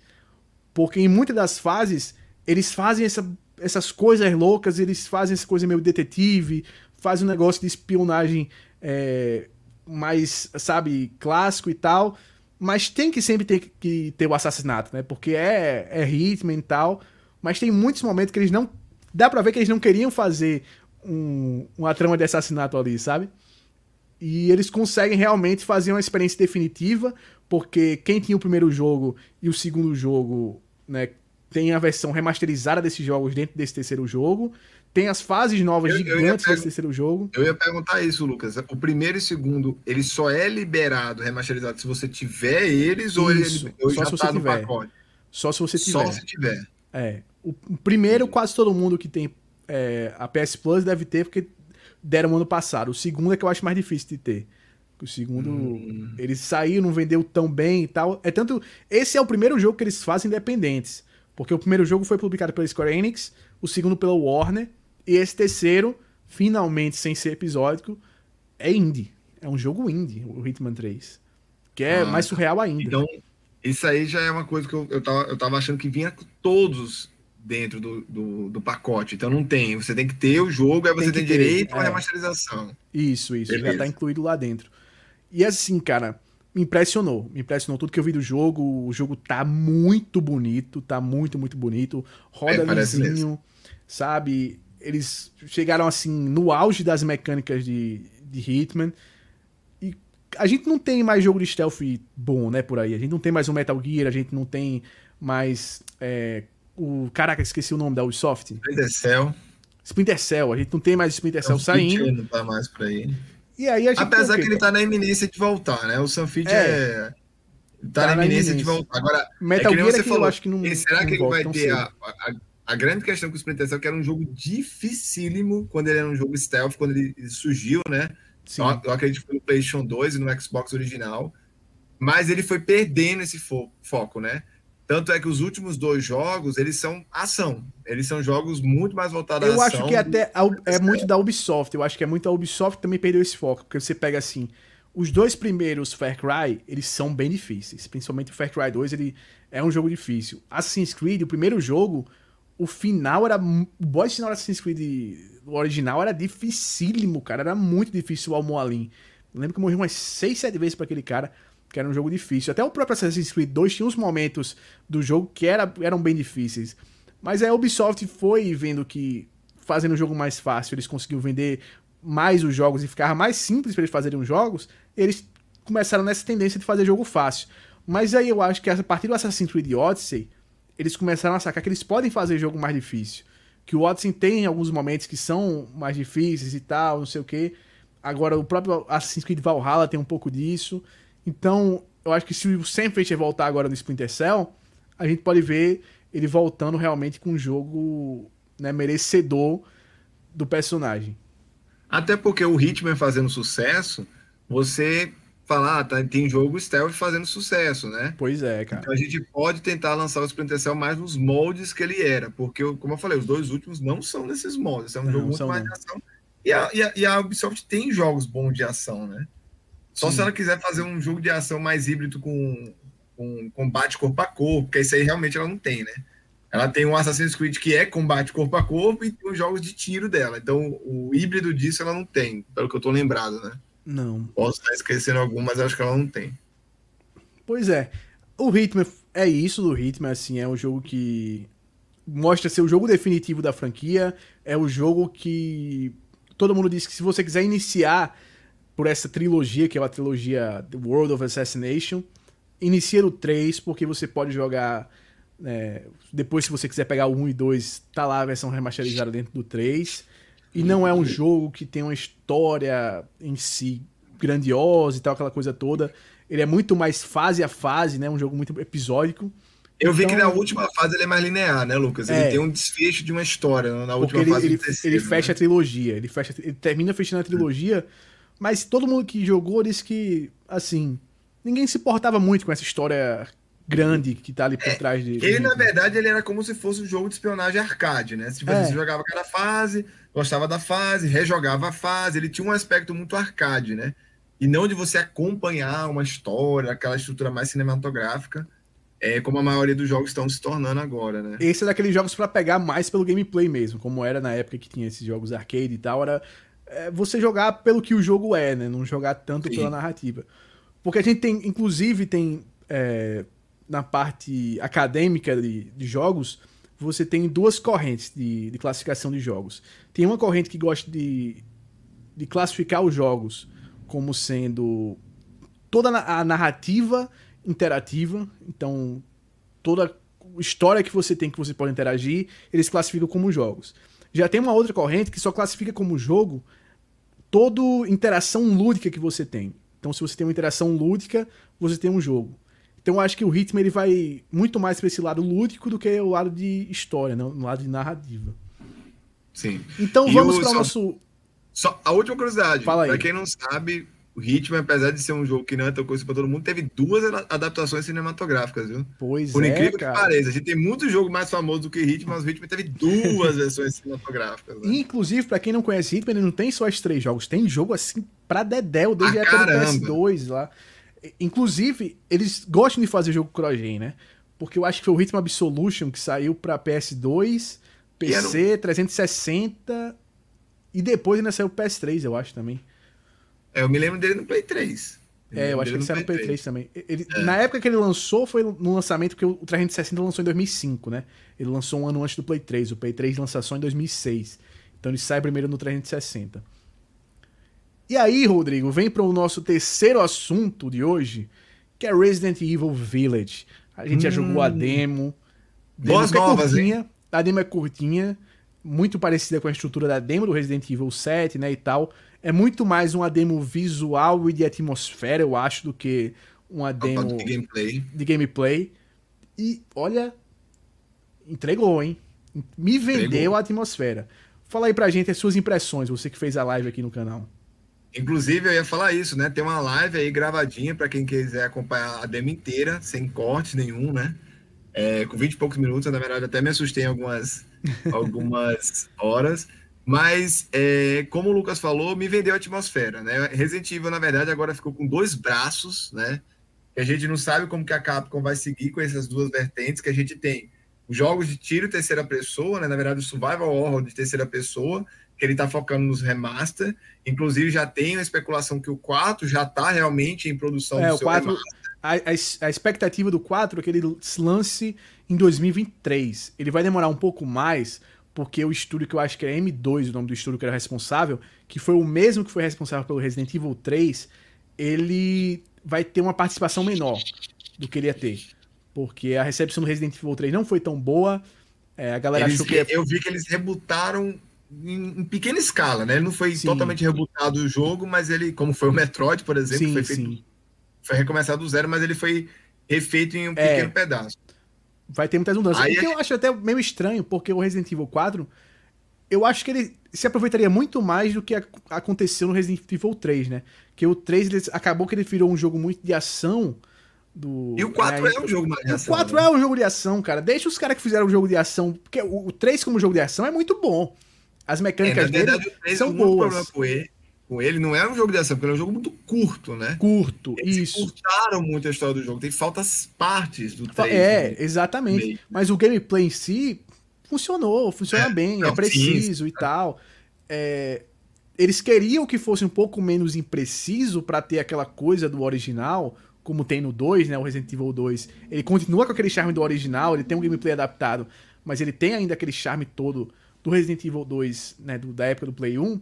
Porque em muitas das fases, eles fazem essa, essas coisas loucas, eles fazem essa coisa meio detetive, fazem um negócio de espionagem é, mais, sabe, clássico e tal. Mas tem que sempre ter que ter o assassinato, né? Porque é, é Hitman e tal. Mas tem muitos momentos que eles não. Dá pra ver que eles não queriam fazer um, uma trama de assassinato ali, sabe? E eles conseguem realmente fazer uma experiência definitiva, porque quem tinha o primeiro jogo e o segundo jogo, né, tem a versão remasterizada desses jogos dentro desse terceiro jogo. Tem as fases novas eu, gigantes eu desse terceiro jogo. Eu ia perguntar isso, Lucas. O primeiro e o segundo, ele só é liberado, remasterizado, se você tiver eles isso, ou ele, ou só se você tá tiver. Só se você tiver. Só se tiver. É. O primeiro, quase todo mundo que tem é, a PS Plus deve ter, porque deram ano passado. O segundo é que eu acho mais difícil de ter. O segundo, hum. eles saíram, não vendeu tão bem e tal. É tanto. Esse é o primeiro jogo que eles fazem independentes. Porque o primeiro jogo foi publicado pela Square Enix, o segundo pela Warner, e esse terceiro, finalmente sem ser episódico, é indie. É um jogo indie, o Hitman 3. Que é ah, mais surreal ainda. Então, isso aí já é uma coisa que eu, eu, tava, eu tava achando que vinha todos dentro do, do, do, pacote. Então não tem. Você tem que ter o jogo, aí você tem, tem direito à é. remasterização. Isso, isso. Beleza. Já tá incluído lá dentro. E assim, cara, me impressionou. Me impressionou tudo que eu vi do jogo. O jogo tá muito bonito, tá muito, muito bonito. Roda é, lisinho, sabe? Eles chegaram assim no auge das mecânicas de, de Hitman. E a gente não tem mais jogo de stealth bom, né, por aí. A gente não tem mais um Metal Gear, a gente não tem mais é, o. Caraca, esqueci o nome da Ubisoft. Splinter Cell. Splinter Cell, a gente não tem mais Splinter Cell saindo. Não tá mais por aí. E aí a gente Apesar que ele tá na iminência de voltar, né? O Sunfit é. é... Tá, tá, na iminência, de voltar. Agora, Metal é que Gear você falou, eu acho que não. será não que ele vai ter a, a, a, grande questão com o Splinter Cell, que era um jogo dificílimo quando ele era um jogo stealth, quando ele, ele surgiu, né? Sim. Eu, eu acredito que foi no PlayStation 2 e no Xbox original. Mas ele foi perdendo esse fo foco, né? Tanto é que os últimos dois jogos, eles são ação. Eles são jogos muito mais voltados eu à ação. Eu acho que até é muito da Ubisoft. Eu acho que é muito a Ubisoft que também perdeu esse foco. Porque você pega assim, os dois primeiros Far Cry, eles são bem difíceis. Principalmente o Far Cry 2, ele é um jogo difícil. Assassin's Creed, o primeiro jogo, o final era... O boss final do Assassin's Creed original era dificílimo, cara. Era muito difícil o Almoalin. Eu lembro que eu morri umas 6, 7 vezes para aquele cara que era um jogo difícil. Até o próprio Assassin's Creed 2 tinha uns momentos do jogo que era, eram bem difíceis. Mas a Ubisoft foi vendo que fazendo o jogo mais fácil, eles conseguiram vender mais os jogos e ficar mais simples para eles fazerem os jogos, eles começaram nessa tendência de fazer jogo fácil. Mas aí eu acho que a partir do Assassin's Creed Odyssey, eles começaram a sacar que eles podem fazer jogo mais difícil. Que o Odyssey tem alguns momentos que são mais difíceis e tal, não sei o que. Agora, o próprio Assassin's Creed Valhalla tem um pouco disso. Então, eu acho que se o Sam Fisher voltar agora no Splinter Cell, a gente pode ver ele voltando realmente com um jogo né, merecedor do personagem. Até porque o Hitman fazendo sucesso, você falar, ah, tá, tem jogo stealth fazendo sucesso, né? Pois é, cara. Então a gente pode tentar lançar o Splinter Cell mais nos moldes que ele era, porque, como eu falei, os dois últimos não são nesses moldes, é um não, jogo muito mais não. de ação. E a, e, a, e a, Ubisoft tem jogos bons de ação, né? Só Sim. se ela quiser fazer um jogo de ação mais híbrido com, com combate corpo a corpo, porque isso aí realmente ela não tem, né? Ela tem um Assassin's Creed que é combate corpo a corpo e tem os jogos de tiro dela. Então, o híbrido disso ela não tem, pelo que eu tô lembrado, né? Não. Posso estar esquecendo algum, mas acho que ela não tem. Pois é. O Hitman é isso do Hitman, assim, é um jogo que mostra ser o jogo definitivo da franquia, é o jogo que todo mundo diz que se você quiser iniciar por essa trilogia, que é a trilogia The World of Assassination, inicia no 3, porque você pode jogar é, depois se você quiser pegar o 1 e 2, tá lá a versão remasterizada dentro do 3. E não é um jogo que tem uma história em si grandiosa e tal, aquela coisa toda. Ele é muito mais fase a fase, né? Um jogo muito episódico. Eu então, vi que na então, última fase ele é mais linear, né, Lucas? Ele é, tem um desfecho de uma história na última ele, fase. Ele, terceiro, ele fecha né? a trilogia, ele, fecha, ele termina fechando a trilogia, mas todo mundo que jogou disse que, assim, ninguém se importava muito com essa história grande que tá ali por é, trás de. Ele, na verdade, ele era como se fosse um jogo de espionagem arcade, né? Se você é. jogava cada fase, gostava da fase, rejogava a fase, ele tinha um aspecto muito arcade, né? E não de você acompanhar uma história, aquela estrutura mais cinematográfica, é como a maioria dos jogos estão se tornando agora, né? Esse é daqueles jogos para pegar mais pelo gameplay mesmo, como era na época que tinha esses jogos arcade e tal, era é, você jogar pelo que o jogo é, né? Não jogar tanto Sim. pela narrativa. Porque a gente tem, inclusive, tem é, na parte acadêmica de, de jogos, você tem duas correntes de, de, classificação de jogos. Tem uma corrente que gosta de, de classificar os jogos como sendo toda a narrativa interativa, então toda história que você tem que você pode interagir, eles classificam como jogos. Já tem uma outra corrente que só classifica como jogo toda interação lúdica que você tem. Então, se você tem uma interação lúdica, você tem um jogo. Então eu acho que o Hitman ele vai muito mais para esse lado lúdico do que o lado de história, né? no lado de narrativa. Sim. Então vamos para o nosso. Só a última curiosidade. Para quem não sabe, o Hitman, apesar de ser um jogo que não é tão coisa para todo mundo, teve duas adaptações cinematográficas, viu? Pois Por é. Por incrível cara. que pareça. A gente tem muito jogo mais famoso do que Hitman, mas o Hitman teve duas versões cinematográficas. Né? Inclusive, para quem não conhece Hitman, ele não tem só os três jogos, tem jogo assim pra Dedéu, desde a época do PS2 lá. Inclusive, eles gostam de fazer jogo cross-gen, né? Porque eu acho que foi o Rhythm Absolution que saiu pra PS2, PC, no... 360 e depois ainda saiu o PS3, eu acho também. É, eu me lembro dele no Play 3. Eu é, eu acho que ele saiu no Play 3, 3 também. Ele, é. Na época que ele lançou, foi no lançamento, porque o 360 lançou em 2005, né? Ele lançou um ano antes do Play 3. O Play 3 lançou só em 2006. Então ele sai primeiro no 360. E aí, Rodrigo, vem para o nosso terceiro assunto de hoje, que é Resident Evil Village. A gente hum. já jogou a demo. demo Boas é novas, curtinha, hein? A demo é curtinha, muito parecida com a estrutura da demo do Resident Evil 7, né, e tal. É muito mais uma demo visual e de atmosfera, eu acho, do que uma demo de gameplay. de gameplay. E, olha, entregou, hein? Me vendeu entregou. a atmosfera. Fala aí pra gente as suas impressões, você que fez a live aqui no canal. Inclusive, eu ia falar isso, né? Tem uma live aí gravadinha para quem quiser acompanhar a demo inteira, sem corte nenhum, né? É, com 20 e poucos minutos, na verdade, até me assustei em algumas, algumas horas. Mas, é, como o Lucas falou, me vendeu a atmosfera, né? Resident Evil, na verdade, agora ficou com dois braços, né? E a gente não sabe como que a Capcom vai seguir com essas duas vertentes, que a gente tem os jogos de tiro terceira pessoa, né? Na verdade, o Survival Horror de terceira pessoa, que ele está focando nos remaster. Inclusive, já tem a especulação que o 4 já está realmente em produção é, do o 4, a, a, a, expectativa do 4 é que ele se lance em 2023. Ele vai demorar um pouco mais, porque o estúdio que eu acho que é M2, o nome do estúdio que era responsável, que foi o mesmo que foi responsável pelo Resident Evil 3, ele vai ter uma participação menor do que ele ia ter. Porque a recepção do Resident Evil 3 não foi tão boa. É, a galera eles, achou que. Eu vi que eles rebutaram em, em pequena escala, né? Ele não foi sim. totalmente rebutado o jogo, mas ele, como foi o Metroid, por exemplo, sim, foi feito. Sim. Foi recomeçado do zero, mas ele foi refeito em um é, pequeno pedaço. Vai ter muitas mudanças. Aí o que eu acho até meio estranho, porque o Resident Evil 4, eu acho que ele se aproveitaria muito mais do que aconteceu no Resident Evil 3, né? Que o 3 ele, acabou que ele virou um jogo muito de ação. Do, e o 4 é, é um jogo mais de ação. O 4 né? é um jogo de ação, cara. Deixa os caras que fizeram o jogo de ação. Porque o, o 3 como jogo de ação é muito bom. As mecânicas é, verdade, dele 3, são boas. Com ele, não é um jogo de ação, porque ele é um jogo muito curto, né? Curto, Eles isso. curtaram muito a história do jogo. Tem faltas partes do 3. É, né? exatamente. Meio. Mas o gameplay em si funcionou, funciona é, bem, não, é preciso sim, e tal. É, eles queriam que fosse um pouco menos impreciso para ter aquela coisa do original, como tem no 2, né, o Resident Evil 2. Ele continua com aquele charme do original, ele tem um gameplay adaptado, mas ele tem ainda aquele charme todo do Resident Evil 2, né, do, da época do Play 1.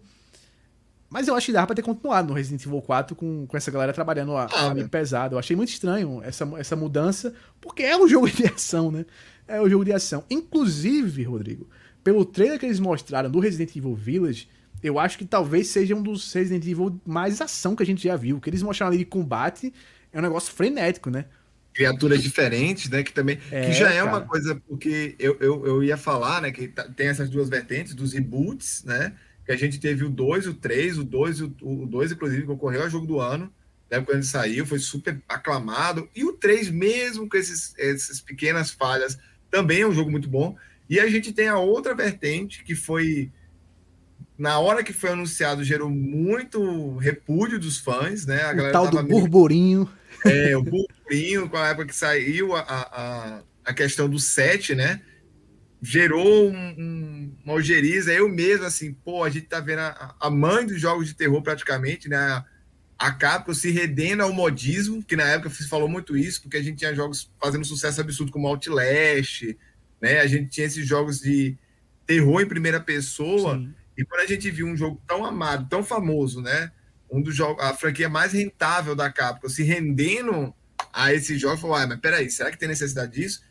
Mas eu acho que dava pra ter continuado no Resident Evil 4 com, com essa galera trabalhando a, ah, a pesado. Eu achei muito estranho essa, essa mudança, porque é um jogo de ação, né? É um jogo de ação. Inclusive, Rodrigo, pelo trailer que eles mostraram do Resident Evil Village, eu acho que talvez seja um dos Resident Evil mais ação que a gente já viu. O que eles mostraram ali de combate é um negócio frenético, né? Criaturas diferentes, né? Que também. É, que já é cara. uma coisa, porque eu, eu, eu ia falar, né? Que tá, tem essas duas vertentes dos reboots, né? Que a gente teve o 2, o 3, o 2 e o 2, inclusive, concorreu ao jogo do ano. Né, quando ele saiu, foi super aclamado. E o 3, mesmo com esses, essas pequenas falhas, também é um jogo muito bom. E a gente tem a outra vertente, que foi. Na hora que foi anunciado, gerou muito repúdio dos fãs, né? A o tal do burburinho. É, o burburinho, com a época que saiu a, a, a questão do 7, né? Gerou um, um, uma ojeriza. Eu mesmo, assim, pô, a gente tá vendo a, a mãe dos jogos de terror praticamente, né? A Capcom se redendo ao modismo, que na época se falou muito isso, porque a gente tinha jogos fazendo sucesso absurdo como Outlast, né? A gente tinha esses jogos de terror em primeira pessoa. Sim. E quando a gente viu um jogo tão amado, tão famoso, né? Um dos jogos, a franquia mais rentável da Capcom, se rendendo a esse jogo, falou: ah, mas peraí, será que tem necessidade disso?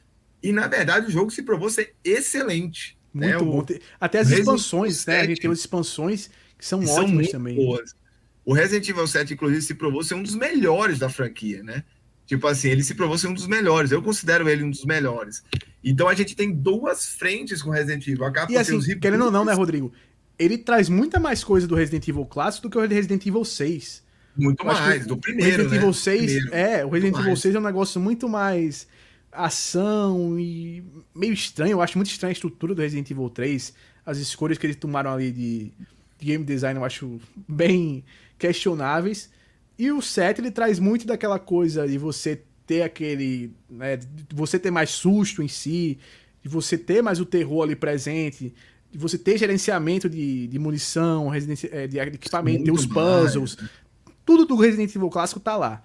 E na verdade o jogo se provou ser excelente. Né? Muito né? bom. O, Até as expansões, né? A gente tem as expansões que são que ótimas são também. Boas. O Resident Evil 7, inclusive, se provou ser um dos melhores da franquia, né? Tipo assim, ele se provou ser um dos melhores. Eu considero ele um dos melhores. Então a gente tem duas frentes com Resident Evil. Acaba e assim, querendo ou não, né, Rodrigo? Ele traz muita mais coisa do Resident Evil clássico do que o Resident Evil 6. Muito mais, do primeiro. O Resident né? Evil 6, primeiro. é, o Resident muito Evil mais. 6 é um negócio muito mais ação e meio estranho. Eu acho muito estranha a estrutura do Resident Evil 3. As escolhas que eles tomaram ali de, de game design eu acho bem questionáveis. E o 7 ele traz muito daquela coisa de você ter aquele. Né, de você ter mais susto em si, de você ter mais o terror ali presente, de você ter gerenciamento de, de munição, é, de equipamento, ter os puzzles. Tudo do Resident Evil clássico tá lá.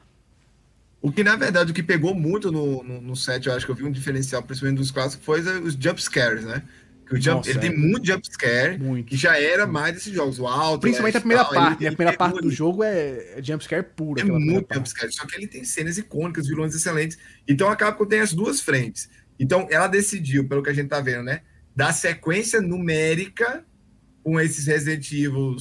O que, na verdade, o que pegou muito no, no, no set, eu acho que eu vi um diferencial, principalmente dos clássicos, foi os jump scares, né? Que o jump, Nossa, ele é. tem muito jump scare, muito. que já era mais desses jogos, o alto. Principalmente a primeira tal, parte, ele, a primeira parte do jogo é, é jump scare puro. É muito jump scare, só que ele tem cenas icônicas, vilões excelentes. Então a Capcom tem as duas frentes. Então ela decidiu, pelo que a gente tá vendo, né? Dar sequência numérica com esses Resident Evil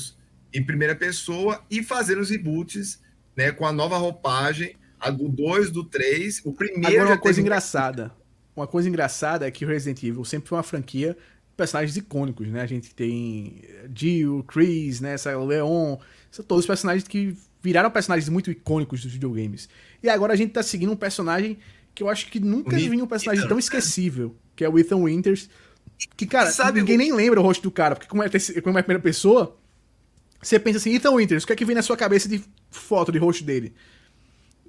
em primeira pessoa e fazer os reboots, né? Com a nova roupagem, a do 2, do 3. O primeiro. Agora, uma coisa engraçada. Uma coisa engraçada é que o Resident Evil sempre foi uma franquia personagens icônicos, né? A gente tem Jill, Chris, né? Essa Leon, são todos personagens que viraram personagens muito icônicos dos videogames. E agora a gente tá seguindo um personagem que eu acho que nunca vi um personagem tão esquecível, que é o Ethan Winters. Que, cara, Sabe, ninguém nem lembra o rosto do cara, porque como é, como é a primeira pessoa, você pensa assim, Ethan Winters, o que é que vem na sua cabeça de foto de rosto dele?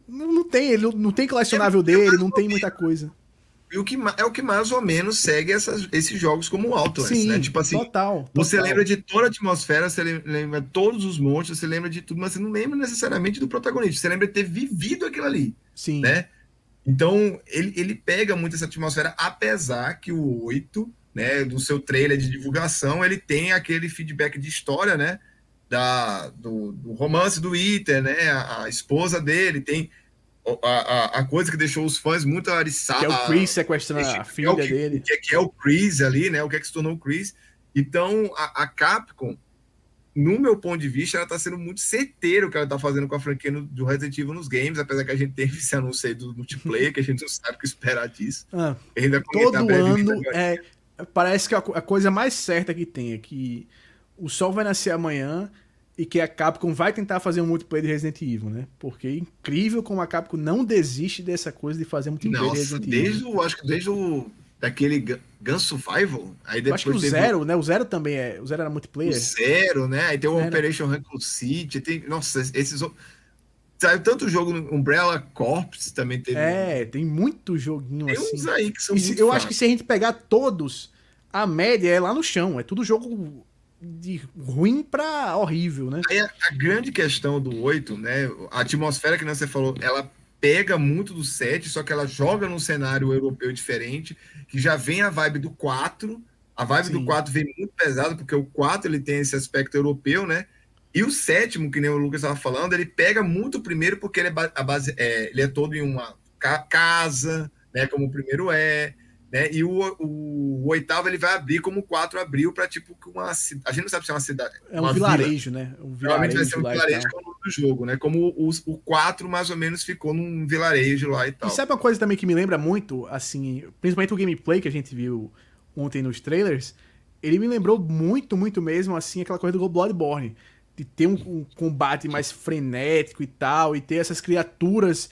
Não, não tem, ele não tem colecionável dele, não tem muita coisa. E o que é o que mais ou menos segue essas, esses jogos como Sim, né? Tipo assim, total, total, você lembra de toda a atmosfera, você lembra de todos os monstros, você lembra de tudo, mas você não lembra necessariamente do protagonista. Você lembra de ter vivido aquilo ali, Sim. né? Então, ele, ele pega muito essa atmosfera, apesar que o 8, né, do seu trailer de divulgação, ele tem aquele feedback de história, né? Da, do, do romance do Iter, né? A, a esposa dele tem a, a, a, coisa que deixou os fãs muito ariçados. Que é o Chris sequestrando a filha é que, dele. Que, que, é o Chris ali, né? O que é que se tornou o Chris. Então, a, a Capcom, no meu ponto de vista, ela tá sendo muito certeira o que ela tá fazendo com a franquia no, do Resident Evil nos games, apesar que a gente teve esse anúncio aí do multiplayer, que a gente não sabe o que esperar disso. Ah, todo ano, é, parece que a, a coisa mais certa que tem é que o sol vai nascer amanhã e que a Capcom vai tentar fazer um multiplayer de Resident Evil, né? Porque é incrível como a Capcom não desiste dessa coisa de fazer multiplayer Nossa, de Resident desde Evil. O, acho que desde o daquele Gun Survival, aí depois acho que o. Zero, né? O Zero também é, o Zero era multiplayer. O Zero, né? Aí tem o Era. Operation Raccoon City, tem, nossa, esses Saiu tanto jogo Umbrella Corps também teve. É, tem muito joguinho tem assim. uns aí que são E se- eu acho que se a gente pegar todos, a média é lá no chão. É tudo jogo de ruim pra horrível, né? Aí a, a grande questão do 8, né? A atmosfera que você falou, ela pega muito do 7, só que ela joga num cenário europeu diferente, que já vem a vibe do 4. A vibe Sim. do 4 vem muito pesada, porque o 4 ele tem esse aspecto europeu, né? E o sétimo, que nem o Lucas estava falando, ele pega muito o primeiro, porque ele é, a base, é, ele é todo em uma ca- casa, né? Como o primeiro é. Né? E o, o, o oitavo ele vai abrir como o 4 abriu para tipo que uma a gente não sabe se é uma cidade É um uma vila. vilarejo, né? Um Provavelmente vai ser um vilarejo que é o nome do jogo, né? Como os, o 4 mais ou menos ficou num vilarejo lá e tal. E sabe uma coisa também que me lembra muito, assim, principalmente o gameplay que a gente viu ontem nos trailers, ele me lembrou muito, muito mesmo, assim, aquela coisa do Bloodborne. De ter um, um combate mais frenético e tal, e ter essas criaturas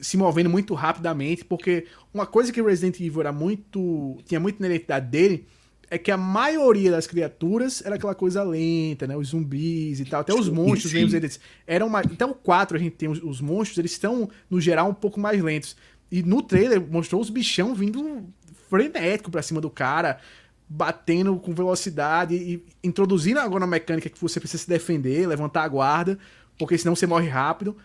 se movendo muito rapidamente, porque uma coisa que o Resident Evil era muito. tinha muito na identidade dele é que a maioria das criaturas era aquela coisa lenta, né? Os zumbis e tal. Até os monstros mesmo, eles eram mais. Até o 4 a gente tem os, os monstros, eles estão, no geral, um pouco mais lentos. E no trailer mostrou os bichão vindo frenético pra cima do cara, batendo com velocidade e introduzindo agora uma mecânica que você precisa se defender, levantar a guarda, porque senão você morre rápido.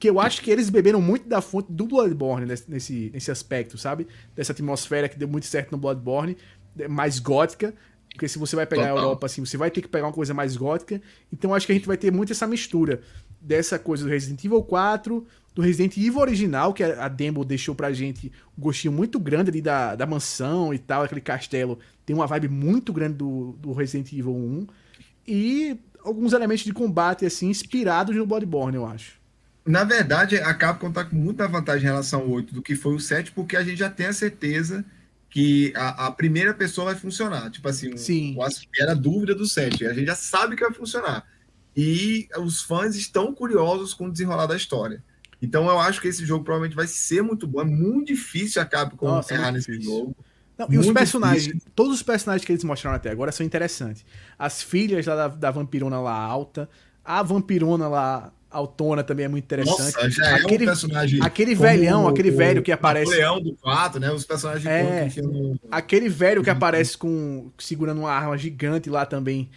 Que eu acho que eles beberam muito da fonte do Bloodborne nesse, nesse, aspecto, sabe? Dessa atmosfera que deu muito certo no Bloodborne, é mais gótica. Porque se você vai pegar a Total. Europa assim, você vai ter que pegar uma coisa mais gótica. Então acho que a gente vai ter muito essa mistura dessa coisa do Resident Evil 4, do Resident Evil original, que a a demo deixou pra gente um gostinho muito grande ali da, da mansão e tal, aquele castelo. Tem uma vibe muito grande do, do Resident Evil 1. E alguns elementos de combate, assim, inspirados no Bloodborne, eu acho. Na verdade, a Capcom tá com muita vantagem em relação ao 8 do que foi o 7, porque a gente já tem a certeza que a, a primeira pessoa vai funcionar. Tipo assim, Sim. o, era a dúvida do 7. A gente já sabe que vai funcionar. E os fãs estão curiosos com o desenrolar da história. Então eu acho que esse jogo provavelmente vai ser muito bom. É muito difícil a Capcom Nossa, errar muito nesse difícil. jogo. Não, e os personagens, difícil. todos os personagens que eles mostraram até agora são interessantes. As filhas lá da, da vampirona lá alta, a vampirona lá altona também é muito interessante. Nossa, já é aquele, um personagem. aquele velhão, o- aquele velho o que aparece. Napoleão do 4, né? Os personagens É. no- Aquele velho que aparece com segurando uma arma gigante lá também.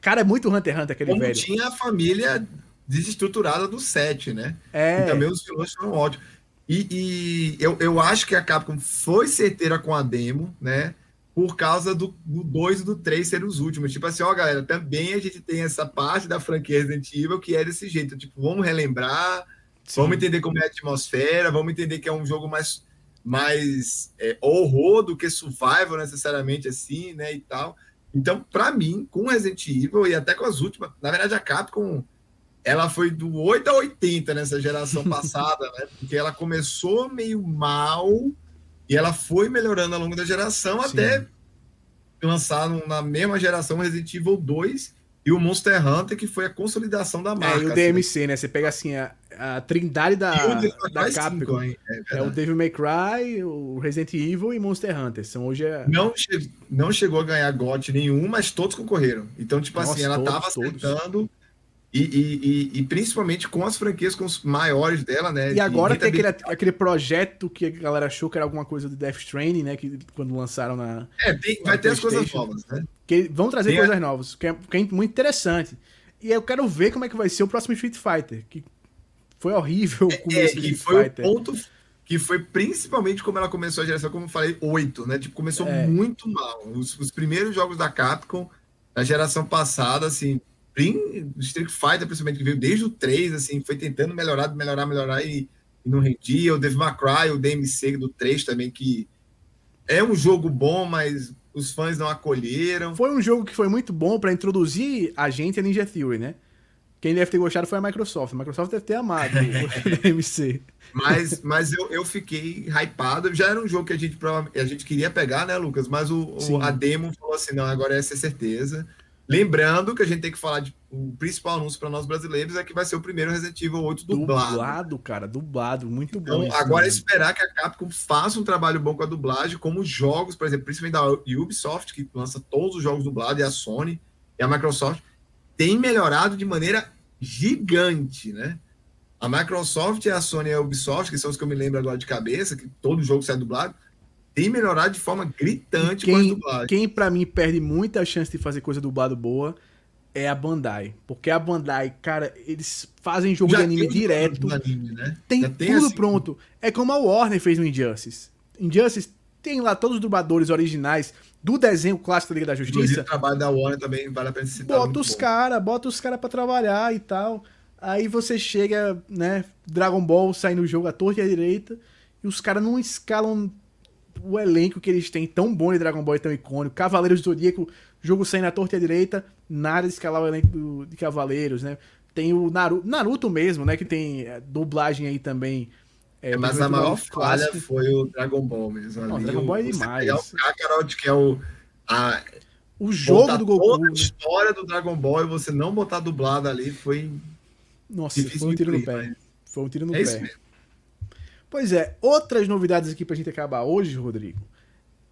Cara, é muito Hunter x Hunter aquele Como velho. tinha a família desestruturada do 7, né? É. E também os vilões foram ótimos. E, e eu, eu acho que a Capcom foi certeira com a demo, né? Por causa do 2 e do 3 serem os últimos. Tipo assim, ó, galera, também a gente tem essa parte da franquia Resident Evil que é desse jeito. Tipo, vamos relembrar, Sim. vamos entender como é a atmosfera, vamos entender que é um jogo mais, mais é, horror do que survival, necessariamente assim, né? E tal. Então, pra mim, com Resident Evil e até com as últimas, na verdade, a Capcom ela foi do 8 a 80 nessa geração passada, né? Porque ela começou meio mal e ela foi melhorando ao longo da geração Sim. até lançar um- na mesma geração Resident Evil 2 e o Monster Hunter, que foi a consolidação da marca. É, e o assim. DMC, né? Você pega assim a, a trindade da, da Capcom. 5, hein? É É o. Devil May Cry, o Resident Evil e Monster Hunter. São hoje é... não, che- não chegou a ganhar GOT nenhum, mas todos concorreram. Então, tipo Nossa, assim, ela todos, tava todos. E, e, e, e principalmente com as franquias com os maiores dela, né? E agora de tem aquele, aquele projeto que a galera achou que era alguma coisa do Death Stranding, né? Que quando lançaram na. É, tem- vai na ter as coisas novas, né? Que vão trazer Tem a- coisas novas, que é, que é muito interessante. E eu quero ver como é que vai ser o próximo Street Fighter. Que foi horrível o É, começo do que Street foi o Fighter. ponto que foi principalmente como ela começou a geração, como eu falei, 8, né? Tipo, começou É. muito mal. Os, os primeiros jogos da Capcom, na geração passada, assim, prim- Street Fighter, principalmente, que veio desde o 3, assim, foi tentando melhorar, melhorar, melhorar e e não rendia. O Devil May Cry, o DMC do 3 também, que é um jogo bom, mas os fãs não acolheram. Foi um jogo que foi muito bom para introduzir a gente a Ninja Theory, né? Quem deve ter gostado foi a Microsoft. A Microsoft deve ter amado o DMC. Mas, mas eu, eu fiquei hypado. Já era um jogo que a gente, a gente queria pegar, né, Lucas? Mas o, o a demo falou assim: não, agora essa é certeza. Lembrando que a gente tem que falar de o principal anúncio para nós brasileiros é que vai ser o primeiro Resident Evil 8 dublado. Dublado, cara, dublado, muito então, bom. Agora é esperar que a Capcom faça um trabalho bom com a dublagem, como os jogos, por exemplo, principalmente da Ubisoft, que lança todos os jogos dublados, e a Sony e a Microsoft, tem melhorado de maneira gigante, né? A Microsoft, a Sony e a Ubisoft, que são os que eu me lembro agora de cabeça, que todo jogo sai dublado, tem melhorado de forma gritante quem, com a dublagem. Quem, para mim, perde muita chance de fazer coisa dublado boa é a Bandai. Porque a Bandai, cara, eles fazem jogo Já de anime direto. Anime, né? Tem, tem tudo assim, pronto. É como a Warner fez no Injustice. Injustice tem lá todos os dubladores originais do desenho clássico da Liga da Justiça. O trabalho da Warner também vale a pena citar. Bota os caras, bota os caras pra trabalhar e tal. Aí você chega, né, Dragon Ball sai no jogo à torta e à direita, e os caras não escalam o elenco que eles têm tão bom de Dragon Ball e tão icônico. Cavaleiros do Zodíaco, jogo saindo à torta e à direita, nada de escalar o elenco de Cavaleiros, né? Tem o Naruto, Naruto mesmo, né, que tem é, dublagem aí também é, mas a maior falha foi o Dragon Ball mesmo. Não, Dragon Ball é demais. o Kakarot, que é o. A, o jogo do Goku. Toda a né? história do Dragon Ball e você não botar dublado ali foi. Nossa, foi um tiro no pé. Foi um tiro no é pé. Pois é, outras novidades aqui pra gente acabar hoje, Rodrigo.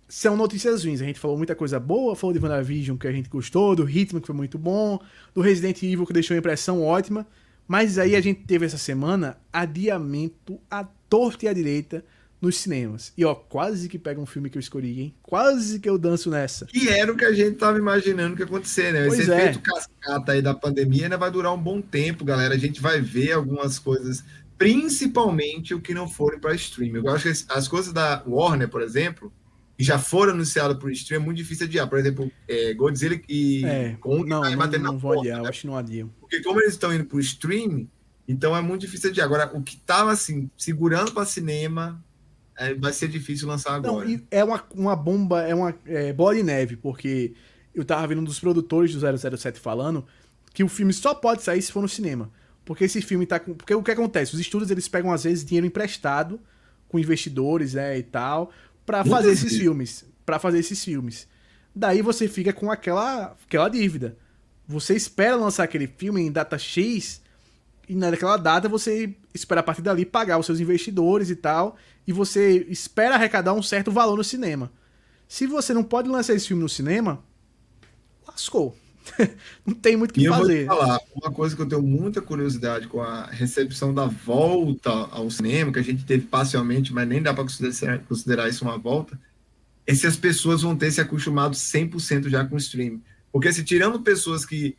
São notícias ruins. A gente falou muita coisa boa, falou de WandaVision que a gente gostou, do Hitman que foi muito bom, do Resident Evil que deixou uma impressão ótima. Mas aí a gente teve essa semana adiamento a torta e à direita nos cinemas. E ó, quase que pega um filme que eu escolhi, hein? Quase que eu danço nessa. E era o que a gente tava imaginando que ia acontecer, né? Pois Esse é. efeito cascata aí da pandemia ainda vai durar um bom tempo, galera. A gente vai ver algumas coisas, principalmente o que não forem para streaming. Eu acho que as coisas da Warner, por exemplo, que já foram anunciadas por streaming, é muito difícil adiar. Por exemplo, é, Godzilla e é, Kong não, vai bater não, não vou adiar, né? eu acho que não adiam. Porque como eles estão indo pro streaming, então é muito difícil de agora. O que tava assim, segurando para cinema, é, vai ser difícil lançar agora. Não, é uma, uma bomba, é uma é, bola de neve, porque eu tava vendo um dos produtores do 007 falando que o filme só pode sair se for no cinema. Porque esse filme tá com. Porque o que acontece? Os estúdios eles pegam, às vezes, dinheiro emprestado com investidores, né, e tal, para fazer esses filmes. para fazer esses filmes. Daí você fica com aquela, aquela dívida. Você espera lançar aquele filme em data X e naquela data você espera a partir dali pagar os seus investidores e tal, e você espera arrecadar um certo valor no cinema. Se você não pode lançar esse filme no cinema, lascou. não tem muito o que e fazer. Eu vou falar, uma coisa que eu tenho muita curiosidade com a recepção da volta ao cinema, que a gente teve parcialmente, mas nem dá para considerar, considerar isso uma volta, é se as pessoas vão ter se acostumado 100% já com o streaming. Porque se tirando pessoas que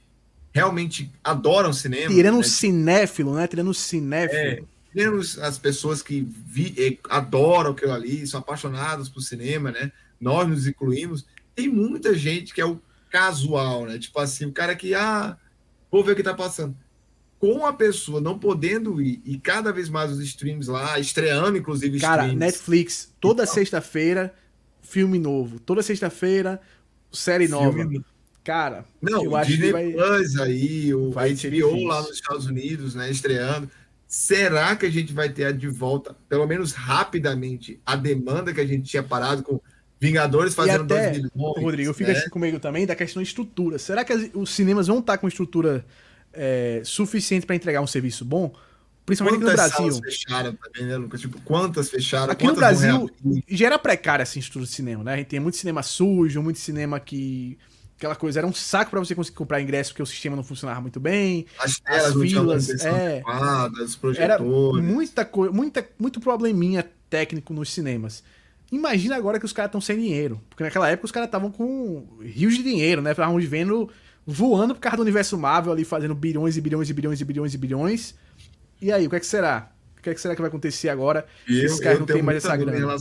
realmente adoram cinema. Tirando né? cinéfilo, né? Tirando cinéfilo. É, tirando as pessoas que vi, eh, adoram aquilo ali, são apaixonados por cinema, né? Nós nos incluímos. Tem muita gente que é o casual, né? Tipo assim, o cara que, ah, vou ver o que tá passando. Com a pessoa não podendo ir e cada vez mais os streams lá, estreando, inclusive, Cara, streams. Netflix, toda então, sexta-feira, filme novo. Toda sexta-feira, série nova. Cara, não, eu acho Disney que vai... Plus aí, o vai HBO lá nos Estados Unidos, né, estreando. Será que a gente vai ter de volta, pelo menos rapidamente, a demanda que a gente tinha parado com Vingadores fazendo e até, 2 milhões? Rodrigo, eu fico né? assim comigo também da questão de estrutura. Será que as, os cinemas vão estar com estrutura é, suficiente para entregar um serviço bom? Principalmente quantas aqui no Brasil. Quantas fecharam também, né, Lucas? Tipo, quantas fecharam? Aqui quantas no Brasil já era precária essa estrutura de cinema, né? A gente tem muito cinema sujo, muito cinema que aquela coisa, era um saco para você conseguir comprar ingresso porque o sistema não funcionava muito bem. As, as filas, é, os projetores. Era muita coisa, muita, muito probleminha técnico nos cinemas. Imagina agora que os caras estão sem dinheiro, porque naquela época os caras estavam com rios de dinheiro, né? Estavam vendo voando por causa do universo Marvel ali fazendo bilhões e bilhões e bilhões e bilhões e bilhões. E aí, o que é que será? O que é que será que vai acontecer agora? Eu, esses caras não têm mais essa grana.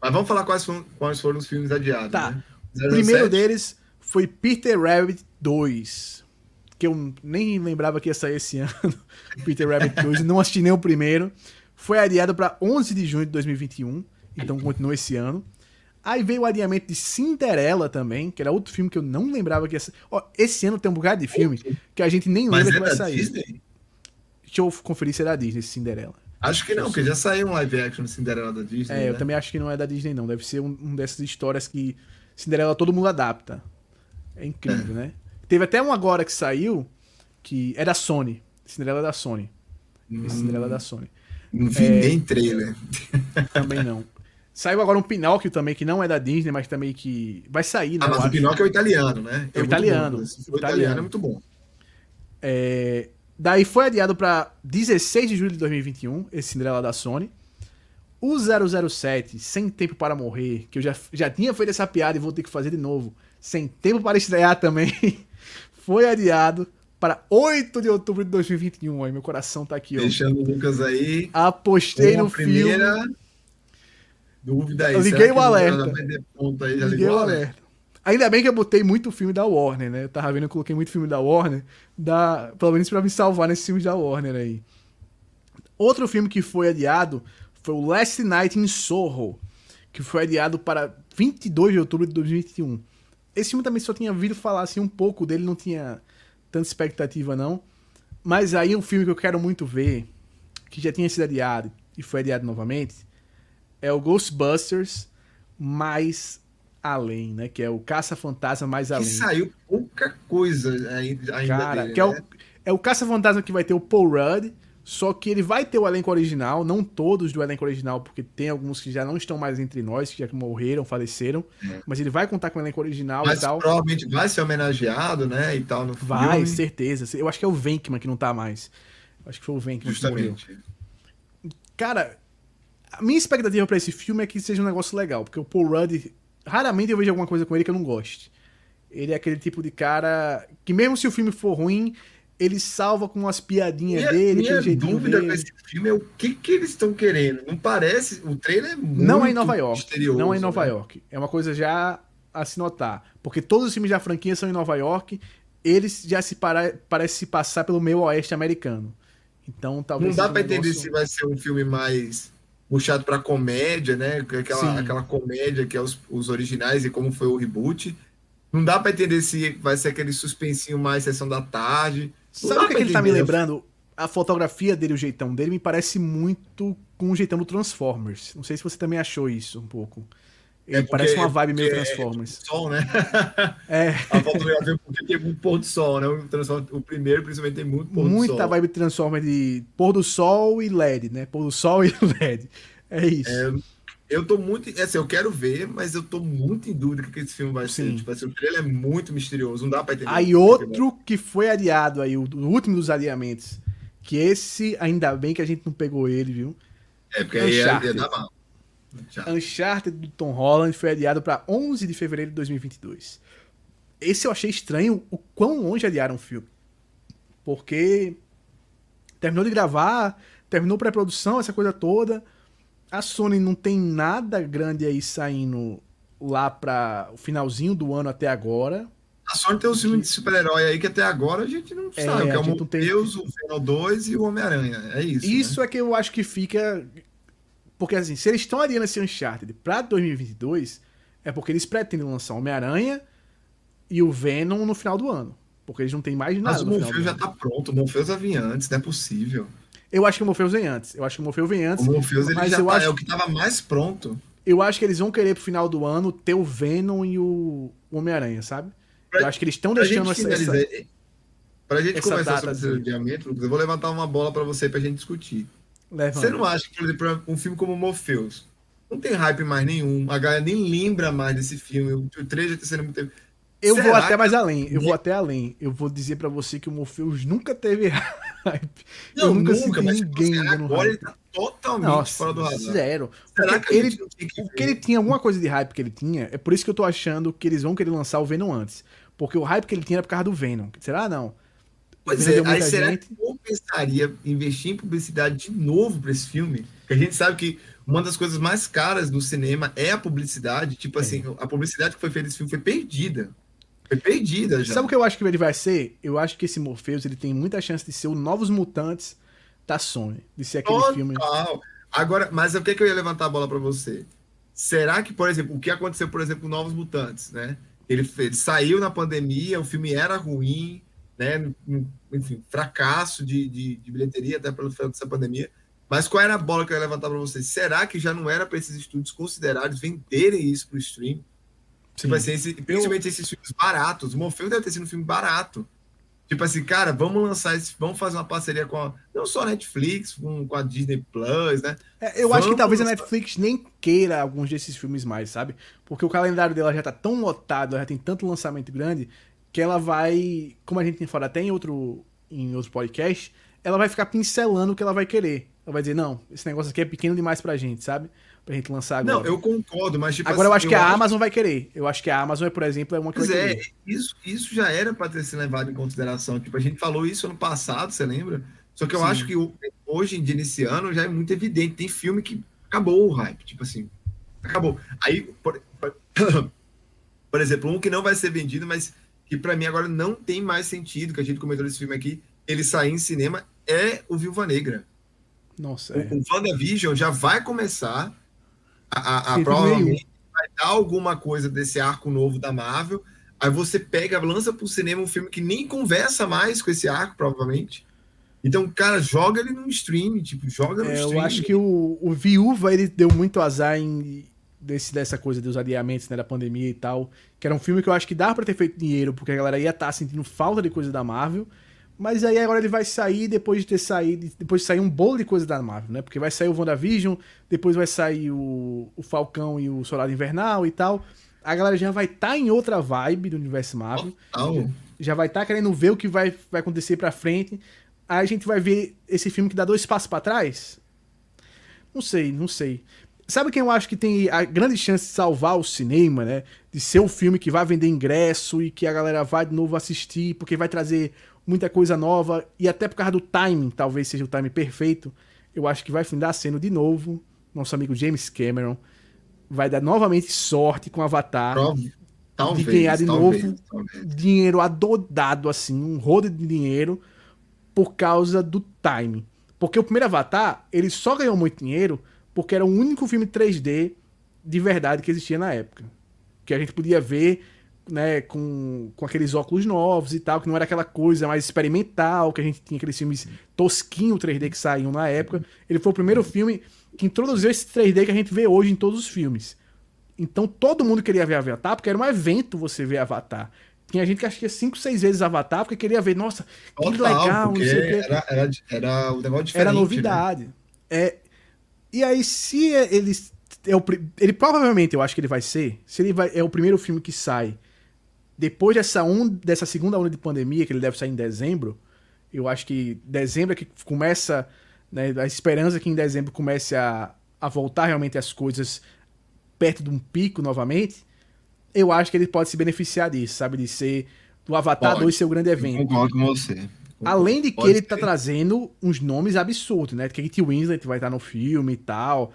Mas vamos falar quais foram, quais foram os filmes adiados. Tá. Né? O primeiro deles foi Peter Rabbit 2. Que eu nem lembrava que ia sair esse ano. Peter Rabbit 2. Não assisti nem o primeiro. foi adiado para 11 de junho de 2021, então continua esse ano. Aí veio o adiamento de Cinderela também, que era outro filme que eu não lembrava que ia Ó, esse ano tem um bocado de filme que a gente nem lembra que é vai sair. Disney? Deixa eu conferir se é da Disney, esse Cinderela. Acho que não, porque já saiu um live action de Cinderela da Disney. É, eu né? também acho que não é da Disney, não. Deve ser um, um dessas histórias que Cinderela todo mundo adapta. É incrível, né? Teve até um agora que saiu, que é da Sony. Cinderela é da Sony. Esse Cinderela é da Sony. Não vi É. nem trailer. Também não. Saiu agora um Pinóquio também, que não é da Disney, mas também que vai sair, né? Ah, mas o. Pinóquio é o italiano, né? É o muito italiano, bom. For o italiano. italiano. é muito bom. É, Daí foi adiado pra 16 de julho de 2021, esse Cinderela da Sony. O 007, Sem Tempo para Morrer, que eu já, já tinha feito essa piada e vou ter que fazer de novo, Sem Tempo para Estrear também, foi adiado para 8 de outubro de 2021. Aí meu coração tá aqui, ó. Deixando o Lucas aí. Apostei no filme. Dúvida aí. Eu liguei o alerta. aí? Liguei o o alerta? alerta. Ainda bem que eu botei muito filme da Warner, né? Eu tava vendo, eu coloquei muito filme da Warner, da, pelo menos pra me salvar nesses filmes da Warner aí. Outro filme que foi adiado foi o Last Night in Soho, que foi adiado para 22 de outubro de 2021. Esse filme também só tinha ouvido falar assim um pouco dele, não tinha tanta expectativa não. Mas aí um filme que eu quero muito ver, que já tinha sido adiado e foi adiado novamente, é o Ghostbusters mais além, né? Que é o Caça-Fantasma mais Que além. saiu pouca coisa ainda Cara, dele, que é né? o, é o Caça-Fantasma que vai ter o Paul Rudd, só que ele vai ter o elenco original, não todos do elenco original, porque tem alguns que já não estão mais entre nós, que já morreram, faleceram, mas ele vai contar com o elenco original Mas e tal. provavelmente vai ser homenageado, né? E tal no Vai, filme. certeza. Eu acho que é o Venkman que não tá mais. Acho que foi o Venkman que morreu. Justamente. Cara, a minha expectativa pra esse filme é que seja um negócio legal, porque o Paul Rudd, raramente eu vejo alguma coisa com ele que eu não goste. Ele é aquele tipo de cara que mesmo se o filme for ruim, ele salva com umas piadinhas Minha, dele, minha jeitinho dúvida dele. com esse filme é o que, que eles estão querendo. Não parece. O trailer é muito Não é em Nova York. Não é em Nova né? York. É uma coisa já a se notar. Porque todos os filmes da franquia são em Nova York. Eles já se para, parece se passar pelo meio oeste americano. Então talvez. Não dá pra entender negócio- se vai ser um filme mais puxado pra comédia, né? Sim. Aquela, aquela comédia que é os, os originais e como foi o reboot. Não dá pra entender se vai ser aquele suspensinho mais sessão da tarde. Não Sabe o que, que ele tá me lembrando? A fotografia dele, o jeitão dele, me parece muito com o jeitão do Transformers. Não sei se você também achou isso um pouco. Ele É parece uma vibe meio é Transformers. Sol, né? É, A fotografia porque tem muito pôr do sol, né? O, o primeiro, principalmente, tem muito pôr do muita sol. vibe Transformers de pôr do sol e LED, né? Pôr do sol e LED. É isso. Eu tô muito. Assim, eu quero ver, mas eu tô muito em dúvida do que esse filme vai ser. Sim. Tipo assim, o trailer é muito misterioso, não dá pra entender. Aí outro que foi adiado aí, o, o último dos adiamentos. Que esse, ainda bem que a gente não pegou ele, viu? É, porque aí ia, ia Uncharted. dar mal. Já. Uncharted do Tom Holland foi adiado pra 11 de fevereiro de 2022. Esse eu achei estranho o quão longe adiaram o filme. Porque terminou de gravar, terminou pré-produção, essa coisa toda. A Sony não tem nada grande aí saindo lá pra o finalzinho do ano até agora. A Sony tem um filme de super-herói aí que até agora a gente não É, sabe, que é o não tem- Deus, o Venom 2 e o Homem-Aranha. É isso. Isso né? é que eu acho que fica. Porque assim, se eles estão adiando esse Uncharted pra 2022, é porque eles pretendem lançar Homem-Aranha e o Venom no final do ano. Porque eles não têm mais nada Mas o Morpheus já tá pronto. O Morpheus já vinha antes, não é possível. Eu acho que o Morpheus vem antes. Eu acho que o Morpheus vem O antes. Morpheus ele já eu tá, acho- é o que tava mais pronto. Eu acho que eles vão querer pro final do ano ter o Venom e o Homem-Aranha, sabe? Pra- eu acho que eles estão deixando essa. essa- pra gente essa conversar sobre esse de- adiamento, Lucas, eu vou levantar uma bola pra você pra gente discutir. Levanta. Você não acha que, por exemplo, um filme como Morpheus não tem hype mais nenhum, a galera nem lembra mais desse filme, o o trailer já tá sendo muito... Eu vou Será até que- mais além. Eu vou até além. Eu vou dizer pra você que o Morpheus nunca teve hype. eu nunca, senti mas tipo ninguém dando agora hype. ele tá totalmente Nossa, fora do radar. zero. Será Porque que ele, não que o que ele tinha, alguma coisa de hype que ele tinha, é por isso que eu tô achando que eles vão querer lançar o Venom antes. Porque o hype que ele tinha era por causa do Venom. Será? Não. Pois é, aí será gente. que compensaria investir em publicidade de novo pra esse filme? Porque a gente sabe que uma das coisas mais caras do cinema é a publicidade. Tipo assim, a publicidade que foi feita nesse filme foi perdida. Foi perdida já. Sabe o que eu acho que ele vai ser? Eu acho que esse Morpheus ele tem muita chance de ser o Novos Mutantes da Sony. De ser aquele Total. filme. Agora, mas o que, que eu ia levantar a bola para você? Será que, por exemplo, o que aconteceu, por exemplo, com Novos Mutantes, né? Ele, ele saiu na pandemia, o filme era ruim, né? Enfim, fracasso de, de, de bilheteria até pelo final dessa pandemia. Mas qual era a bola que eu ia levantar para vocês? Será que já não era para esses estúdios considerados venderem isso para o stream? Tipo assim, esse, principalmente esses filmes baratos. O Morfeu deve ter sido um filme barato. Tipo assim, cara, vamos lançar esse. Vamos fazer uma parceria com a, não só a Netflix, com, com a Disney Plus, né? É, eu vamos acho que talvez lançar... a Netflix nem queira alguns desses filmes mais, sabe? Porque o calendário dela já tá tão lotado, ela já tem tanto lançamento grande, que ela vai. Como a gente tem falado até em outro, em outro podcast, ela vai ficar pincelando o que ela vai querer. Ela vai dizer, não, esse negócio aqui é pequeno demais pra gente, sabe? Pra gente lançar agora. Não, eu concordo, mas tipo Agora assim, eu acho que a acho... Amazon vai querer. Eu acho que a Amazon, por exemplo, é uma coisa. Pois é, isso, isso já era para ter sido levado em consideração. Tipo, a gente falou isso ano passado, você lembra? Só que eu Sim. acho que hoje, de iniciando, já é muito evidente. Tem filme que acabou o hype. Tipo assim, acabou. Aí, por, por exemplo, um que não vai ser vendido, mas que para mim agora não tem mais sentido, que a gente comentou nesse filme aqui, ele sair em cinema, é o Viúva Negra. Nossa. É. O, o WandaVision já vai começar a, a, a provavelmente vai dar alguma coisa desse arco novo da Marvel. Aí você pega, lança pro cinema um filme que nem conversa mais com esse arco, provavelmente. Então, cara, joga ele no stream, tipo, joga no é, stream. Eu acho que o, o Viúva, ele deu muito azar em desse, dessa coisa dos adiamentos, né, da pandemia e tal. Que era um filme que eu acho que dava pra ter feito dinheiro, porque a galera ia estar tá sentindo falta de coisa da Marvel. Mas aí agora ele vai sair depois de ter saído, depois de sair um bolo de coisa da Marvel, né? Porque vai sair o WandaVision, depois vai sair o, o Falcão e o Soldado Invernal e tal. A galera já vai estar tá em outra vibe do universo Marvel. Oh, Já vai estar tá querendo ver o que vai, vai acontecer pra frente. Aí a gente vai ver esse filme que dá dois passos para trás? Não sei, não sei. Sabe quem eu acho que tem a grande chance de salvar o cinema, né? De ser o filme que vai vender ingresso e que a galera vai de novo assistir, porque vai trazer muita coisa nova, e até por causa do timing, talvez seja o timing perfeito, eu acho que vai findar sendo de novo nosso amigo James Cameron. Vai dar novamente sorte com Avatar. Talvez, de ganhar de talvez, novo talvez. dinheiro adodado, assim, um rodo de dinheiro por causa do timing. Porque o primeiro Avatar, ele só ganhou muito dinheiro porque era o único filme 3D de verdade que existia na época. Que a gente podia ver né, com, com aqueles óculos novos e tal, que não era aquela coisa mais experimental, que a gente tinha aqueles filmes tosquinho 3D que saíam na época. Ele foi o primeiro filme que introduziu esse 3D que a gente vê hoje em todos os filmes. Então todo mundo queria ver Avatar, porque era um evento você ver Avatar. Tinha gente que assistia 5, 6 vezes Avatar, porque queria ver, nossa, que Total, legal, não sei o quê. Era, era, era um negócio diferente. Era né? novidade. É, e aí, se ele, é o, ele provavelmente, eu acho que ele vai ser, se ele vai, é o primeiro filme que sai depois dessa, on, dessa segunda onda de pandemia, que ele deve sair em dezembro, eu acho que dezembro é que começa, né, a esperança é que em dezembro comece a, a voltar realmente as coisas perto de um pico novamente, eu acho que ele pode se beneficiar disso, sabe? De ser do Avatar Pode. 2 ser o grande Eu evento. Concordo com você. Além de que Pode ele tá ser. trazendo uns nomes absurdos, né? Kate Winslet vai estar no filme e tal.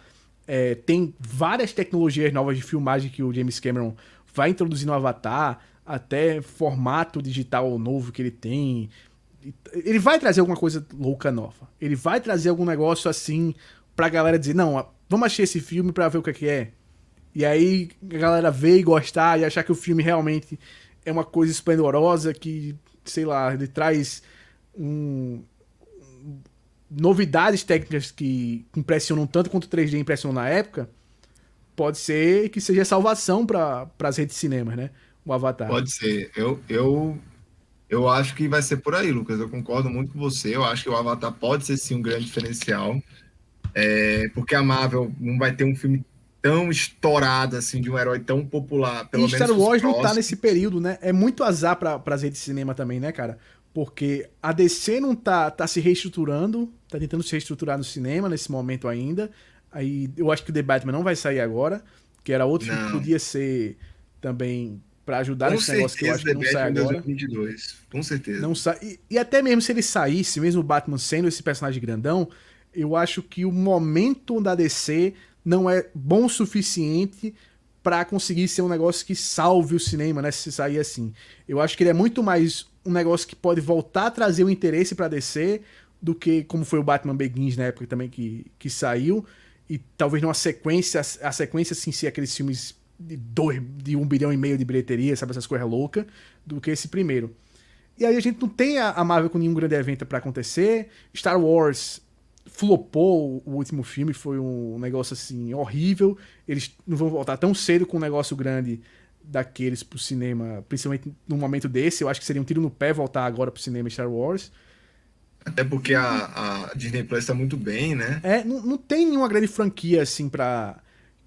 É, tem várias tecnologias novas de filmagem que o James Cameron vai introduzir no Avatar, até formato digital novo que ele tem. Ele vai trazer alguma coisa louca nova. Ele vai trazer algum negócio assim pra galera dizer, não, vamos assistir esse filme pra ver o que é que é. E aí a galera ver e gostar e achar que o filme realmente é uma coisa esplendorosa que, sei lá, ele traz um, novidades técnicas que impressionam tanto quanto o 3D impressionou na época, pode ser que seja salvação para as redes de cinema, né? O Avatar. Pode ser. Eu, eu, eu acho que vai ser por aí, Lucas. Eu concordo muito com você. Eu acho que o Avatar pode ser sim um grande diferencial. É, porque a Marvel não vai ter um filme tão estourado assim de um herói tão popular. Pelo e Star menos os Wars não tá nesse período, né? É muito azar para as redes de cinema também, né, cara? Porque a DC não tá, tá se reestruturando, tá tentando se reestruturar no cinema nesse momento ainda. Aí eu acho que o The Batman não vai sair agora, que era outro filme que Não. podia ser também para ajudar Com nesse negócio que eu acho que não sai agora. 2022. Com certeza. Não sai. E, e até mesmo se ele saísse, mesmo o Batman sendo esse personagem grandão, eu acho que o momento da DC não é bom o suficiente pra conseguir ser um negócio que salve o cinema, né? Se sair assim. Eu acho que ele é muito mais um negócio que pode voltar a trazer o interesse pra DC do que como foi o Batman Begins na época também que, que saiu. E talvez numa sequência, a sequência assim, ser aqueles filmes de, dois, de um bilhão e meio de bilheteria, sabe, essas coisas loucas, do que esse primeiro. E aí a gente não tem a Marvel com nenhum grande evento para acontecer. Star Wars flopou o último filme, foi um negócio assim horrível. Eles não vão voltar tão cedo com um negócio grande daqueles pro cinema, principalmente num momento desse. Eu acho que seria um tiro no pé voltar agora pro cinema Star Wars. Até porque a, a Disney Plus tá muito bem, né? É, não, não tem nenhuma grande franquia assim pra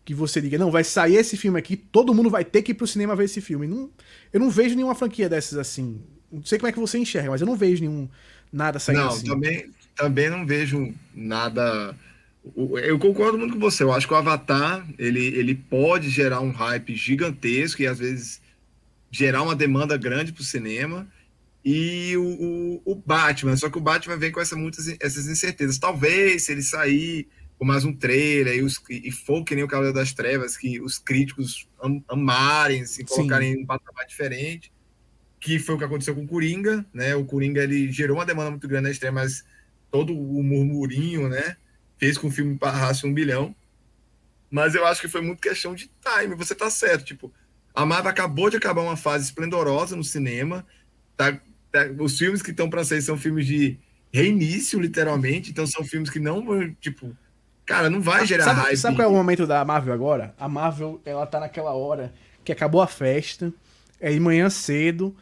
que você diga, não, vai sair esse filme aqui, todo mundo vai ter que ir pro cinema ver esse filme. Não, eu não vejo nenhuma franquia dessas assim. Não sei como é que você enxerga, mas eu não vejo nenhum nada saindo não, assim. Também, também não vejo nada. Eu concordo muito com você. Eu acho que o Avatar ele, ele pode gerar um hype gigantesco e às vezes gerar uma demanda grande para o cinema. E o, o, o, Batman, só que o Batman vem com essa, muitas essas incertezas. Talvez se ele sair com mais um trailer e, os, e for que nem o Cavaleiro das Trevas, que os críticos am, amarem, assim, colocarem em um patamar diferente, que foi o que aconteceu com o Coringa, né? O Coringa ele gerou uma demanda muito grande na estreia, mas todo o murmurinho, né? Fez com o filme barrasse um bilhão. Mas eu acho que foi muito questão de time. Você tá certo, tipo, a Marvel acabou de acabar uma fase esplendorosa no cinema. Tá, tá os filmes que estão para sair são filmes de reinício, literalmente. Então são filmes que não vão, tipo, cara, não vai gerar sabe, hype. Sabe qual é o momento da Marvel agora? A Marvel, ela tá naquela hora que acabou a festa, é de manhã cedo,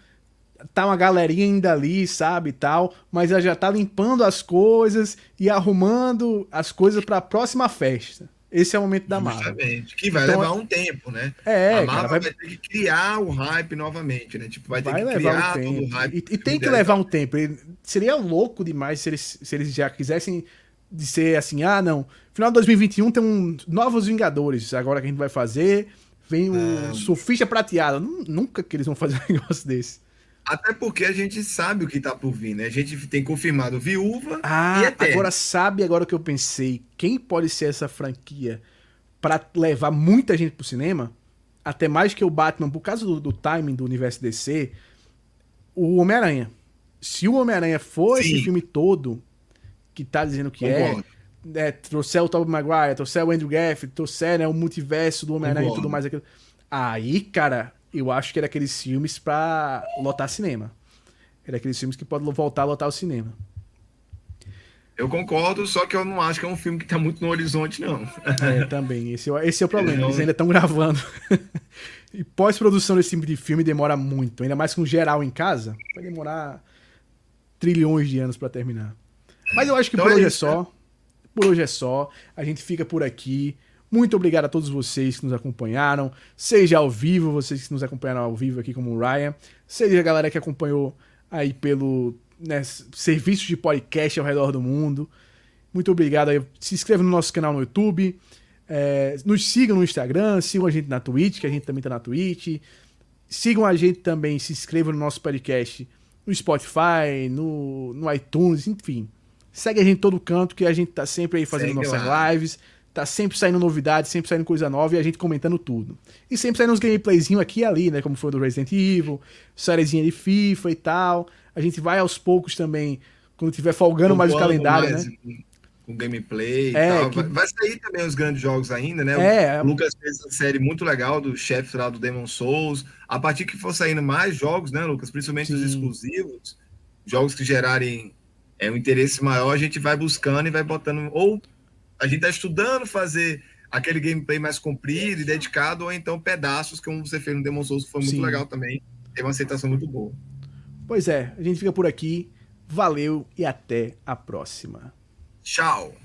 tá uma galerinha ainda ali, sabe, e tal, mas ela já tá limpando as coisas e arrumando as coisas para a próxima festa. Esse é o momento da Marvel. Justamente. Que vai então, levar um tempo, né? É, a Marvel cara, vai... vai... ter que criar o hype novamente, né? Tipo, vai ter vai que criar um todo o hype. E, e tem que levar um tempo. Seria louco demais se eles, se eles já quisessem de ser assim, ah, não, final de 2021 tem um novos Vingadores, agora que a gente vai fazer, vem o um surfista prateado. Nunca que eles vão fazer um negócio desse. Até porque a gente sabe o que tá por vir, né? A gente tem confirmado Viúva ah, e Eterno. Agora sabe agora que eu pensei, quem pode ser essa franquia para levar muita gente pro cinema? Até mais que o Batman, por causa do, do timing do universo DC, o Homem-Aranha. Se o Homem-Aranha for Sim. esse filme todo que tá dizendo que é, é, trouxer o Tobey Maguire, trouxer o Andrew Garfield, trouxer né, o multiverso do Homem-Aranha e tudo mais aquilo. Aí, cara, eu acho que era aqueles filmes pra lotar cinema. Era aqueles filmes que podem voltar a lotar o cinema. Eu concordo, só que eu não acho que é um filme que tá muito no horizonte, não. É, também. Esse, é esse é o problema. Eles ainda estão gravando. e pós-produção desse tipo de filme demora muito. Ainda mais com geral em casa, vai demorar trilhões de anos para terminar. Mas eu acho que então por é hoje é só. Né? Por hoje é só. A gente fica por aqui. Muito obrigado a todos vocês que nos acompanharam, seja ao vivo, vocês que nos acompanharam ao vivo aqui como o Ryan, seja a galera que acompanhou aí pelo né, serviço de podcast ao redor do mundo. Muito obrigado aí. Se inscreva no nosso canal no YouTube, é, nos sigam no Instagram, sigam a gente na Twitch, que a gente também tá na Twitch. Sigam a gente também, se inscrevam no nosso podcast no Spotify, no, no iTunes, enfim. Segue a gente todo canto, que a gente tá sempre aí fazendo Segue nossas lá. lives. Tá sempre saindo novidade, sempre saindo coisa nova e a gente comentando tudo. E sempre saindo uns gameplayzinhos aqui e ali, né? Como foi do Resident Evil, sériezinha de FIFA e tal. A gente vai aos poucos também, quando tiver folgando mais o calendário, mais, né? Com gameplay e é, tal. Que... Vai sair também os grandes jogos ainda, né? É, o Lucas fez uma série muito legal do chefe lá do Demon Souls. A partir que for saindo mais jogos, né, Lucas? Principalmente Sim. os exclusivos, jogos que gerarem é, um interesse maior, a gente vai buscando e vai botando ou a gente está estudando fazer aquele gameplay mais comprido e dedicado, ou então pedaços, como você fez no Demon Souls, que foi muito Sim. legal também. Teve uma aceitação muito boa. Pois é, a gente fica por aqui. Valeu e até a próxima. Tchau!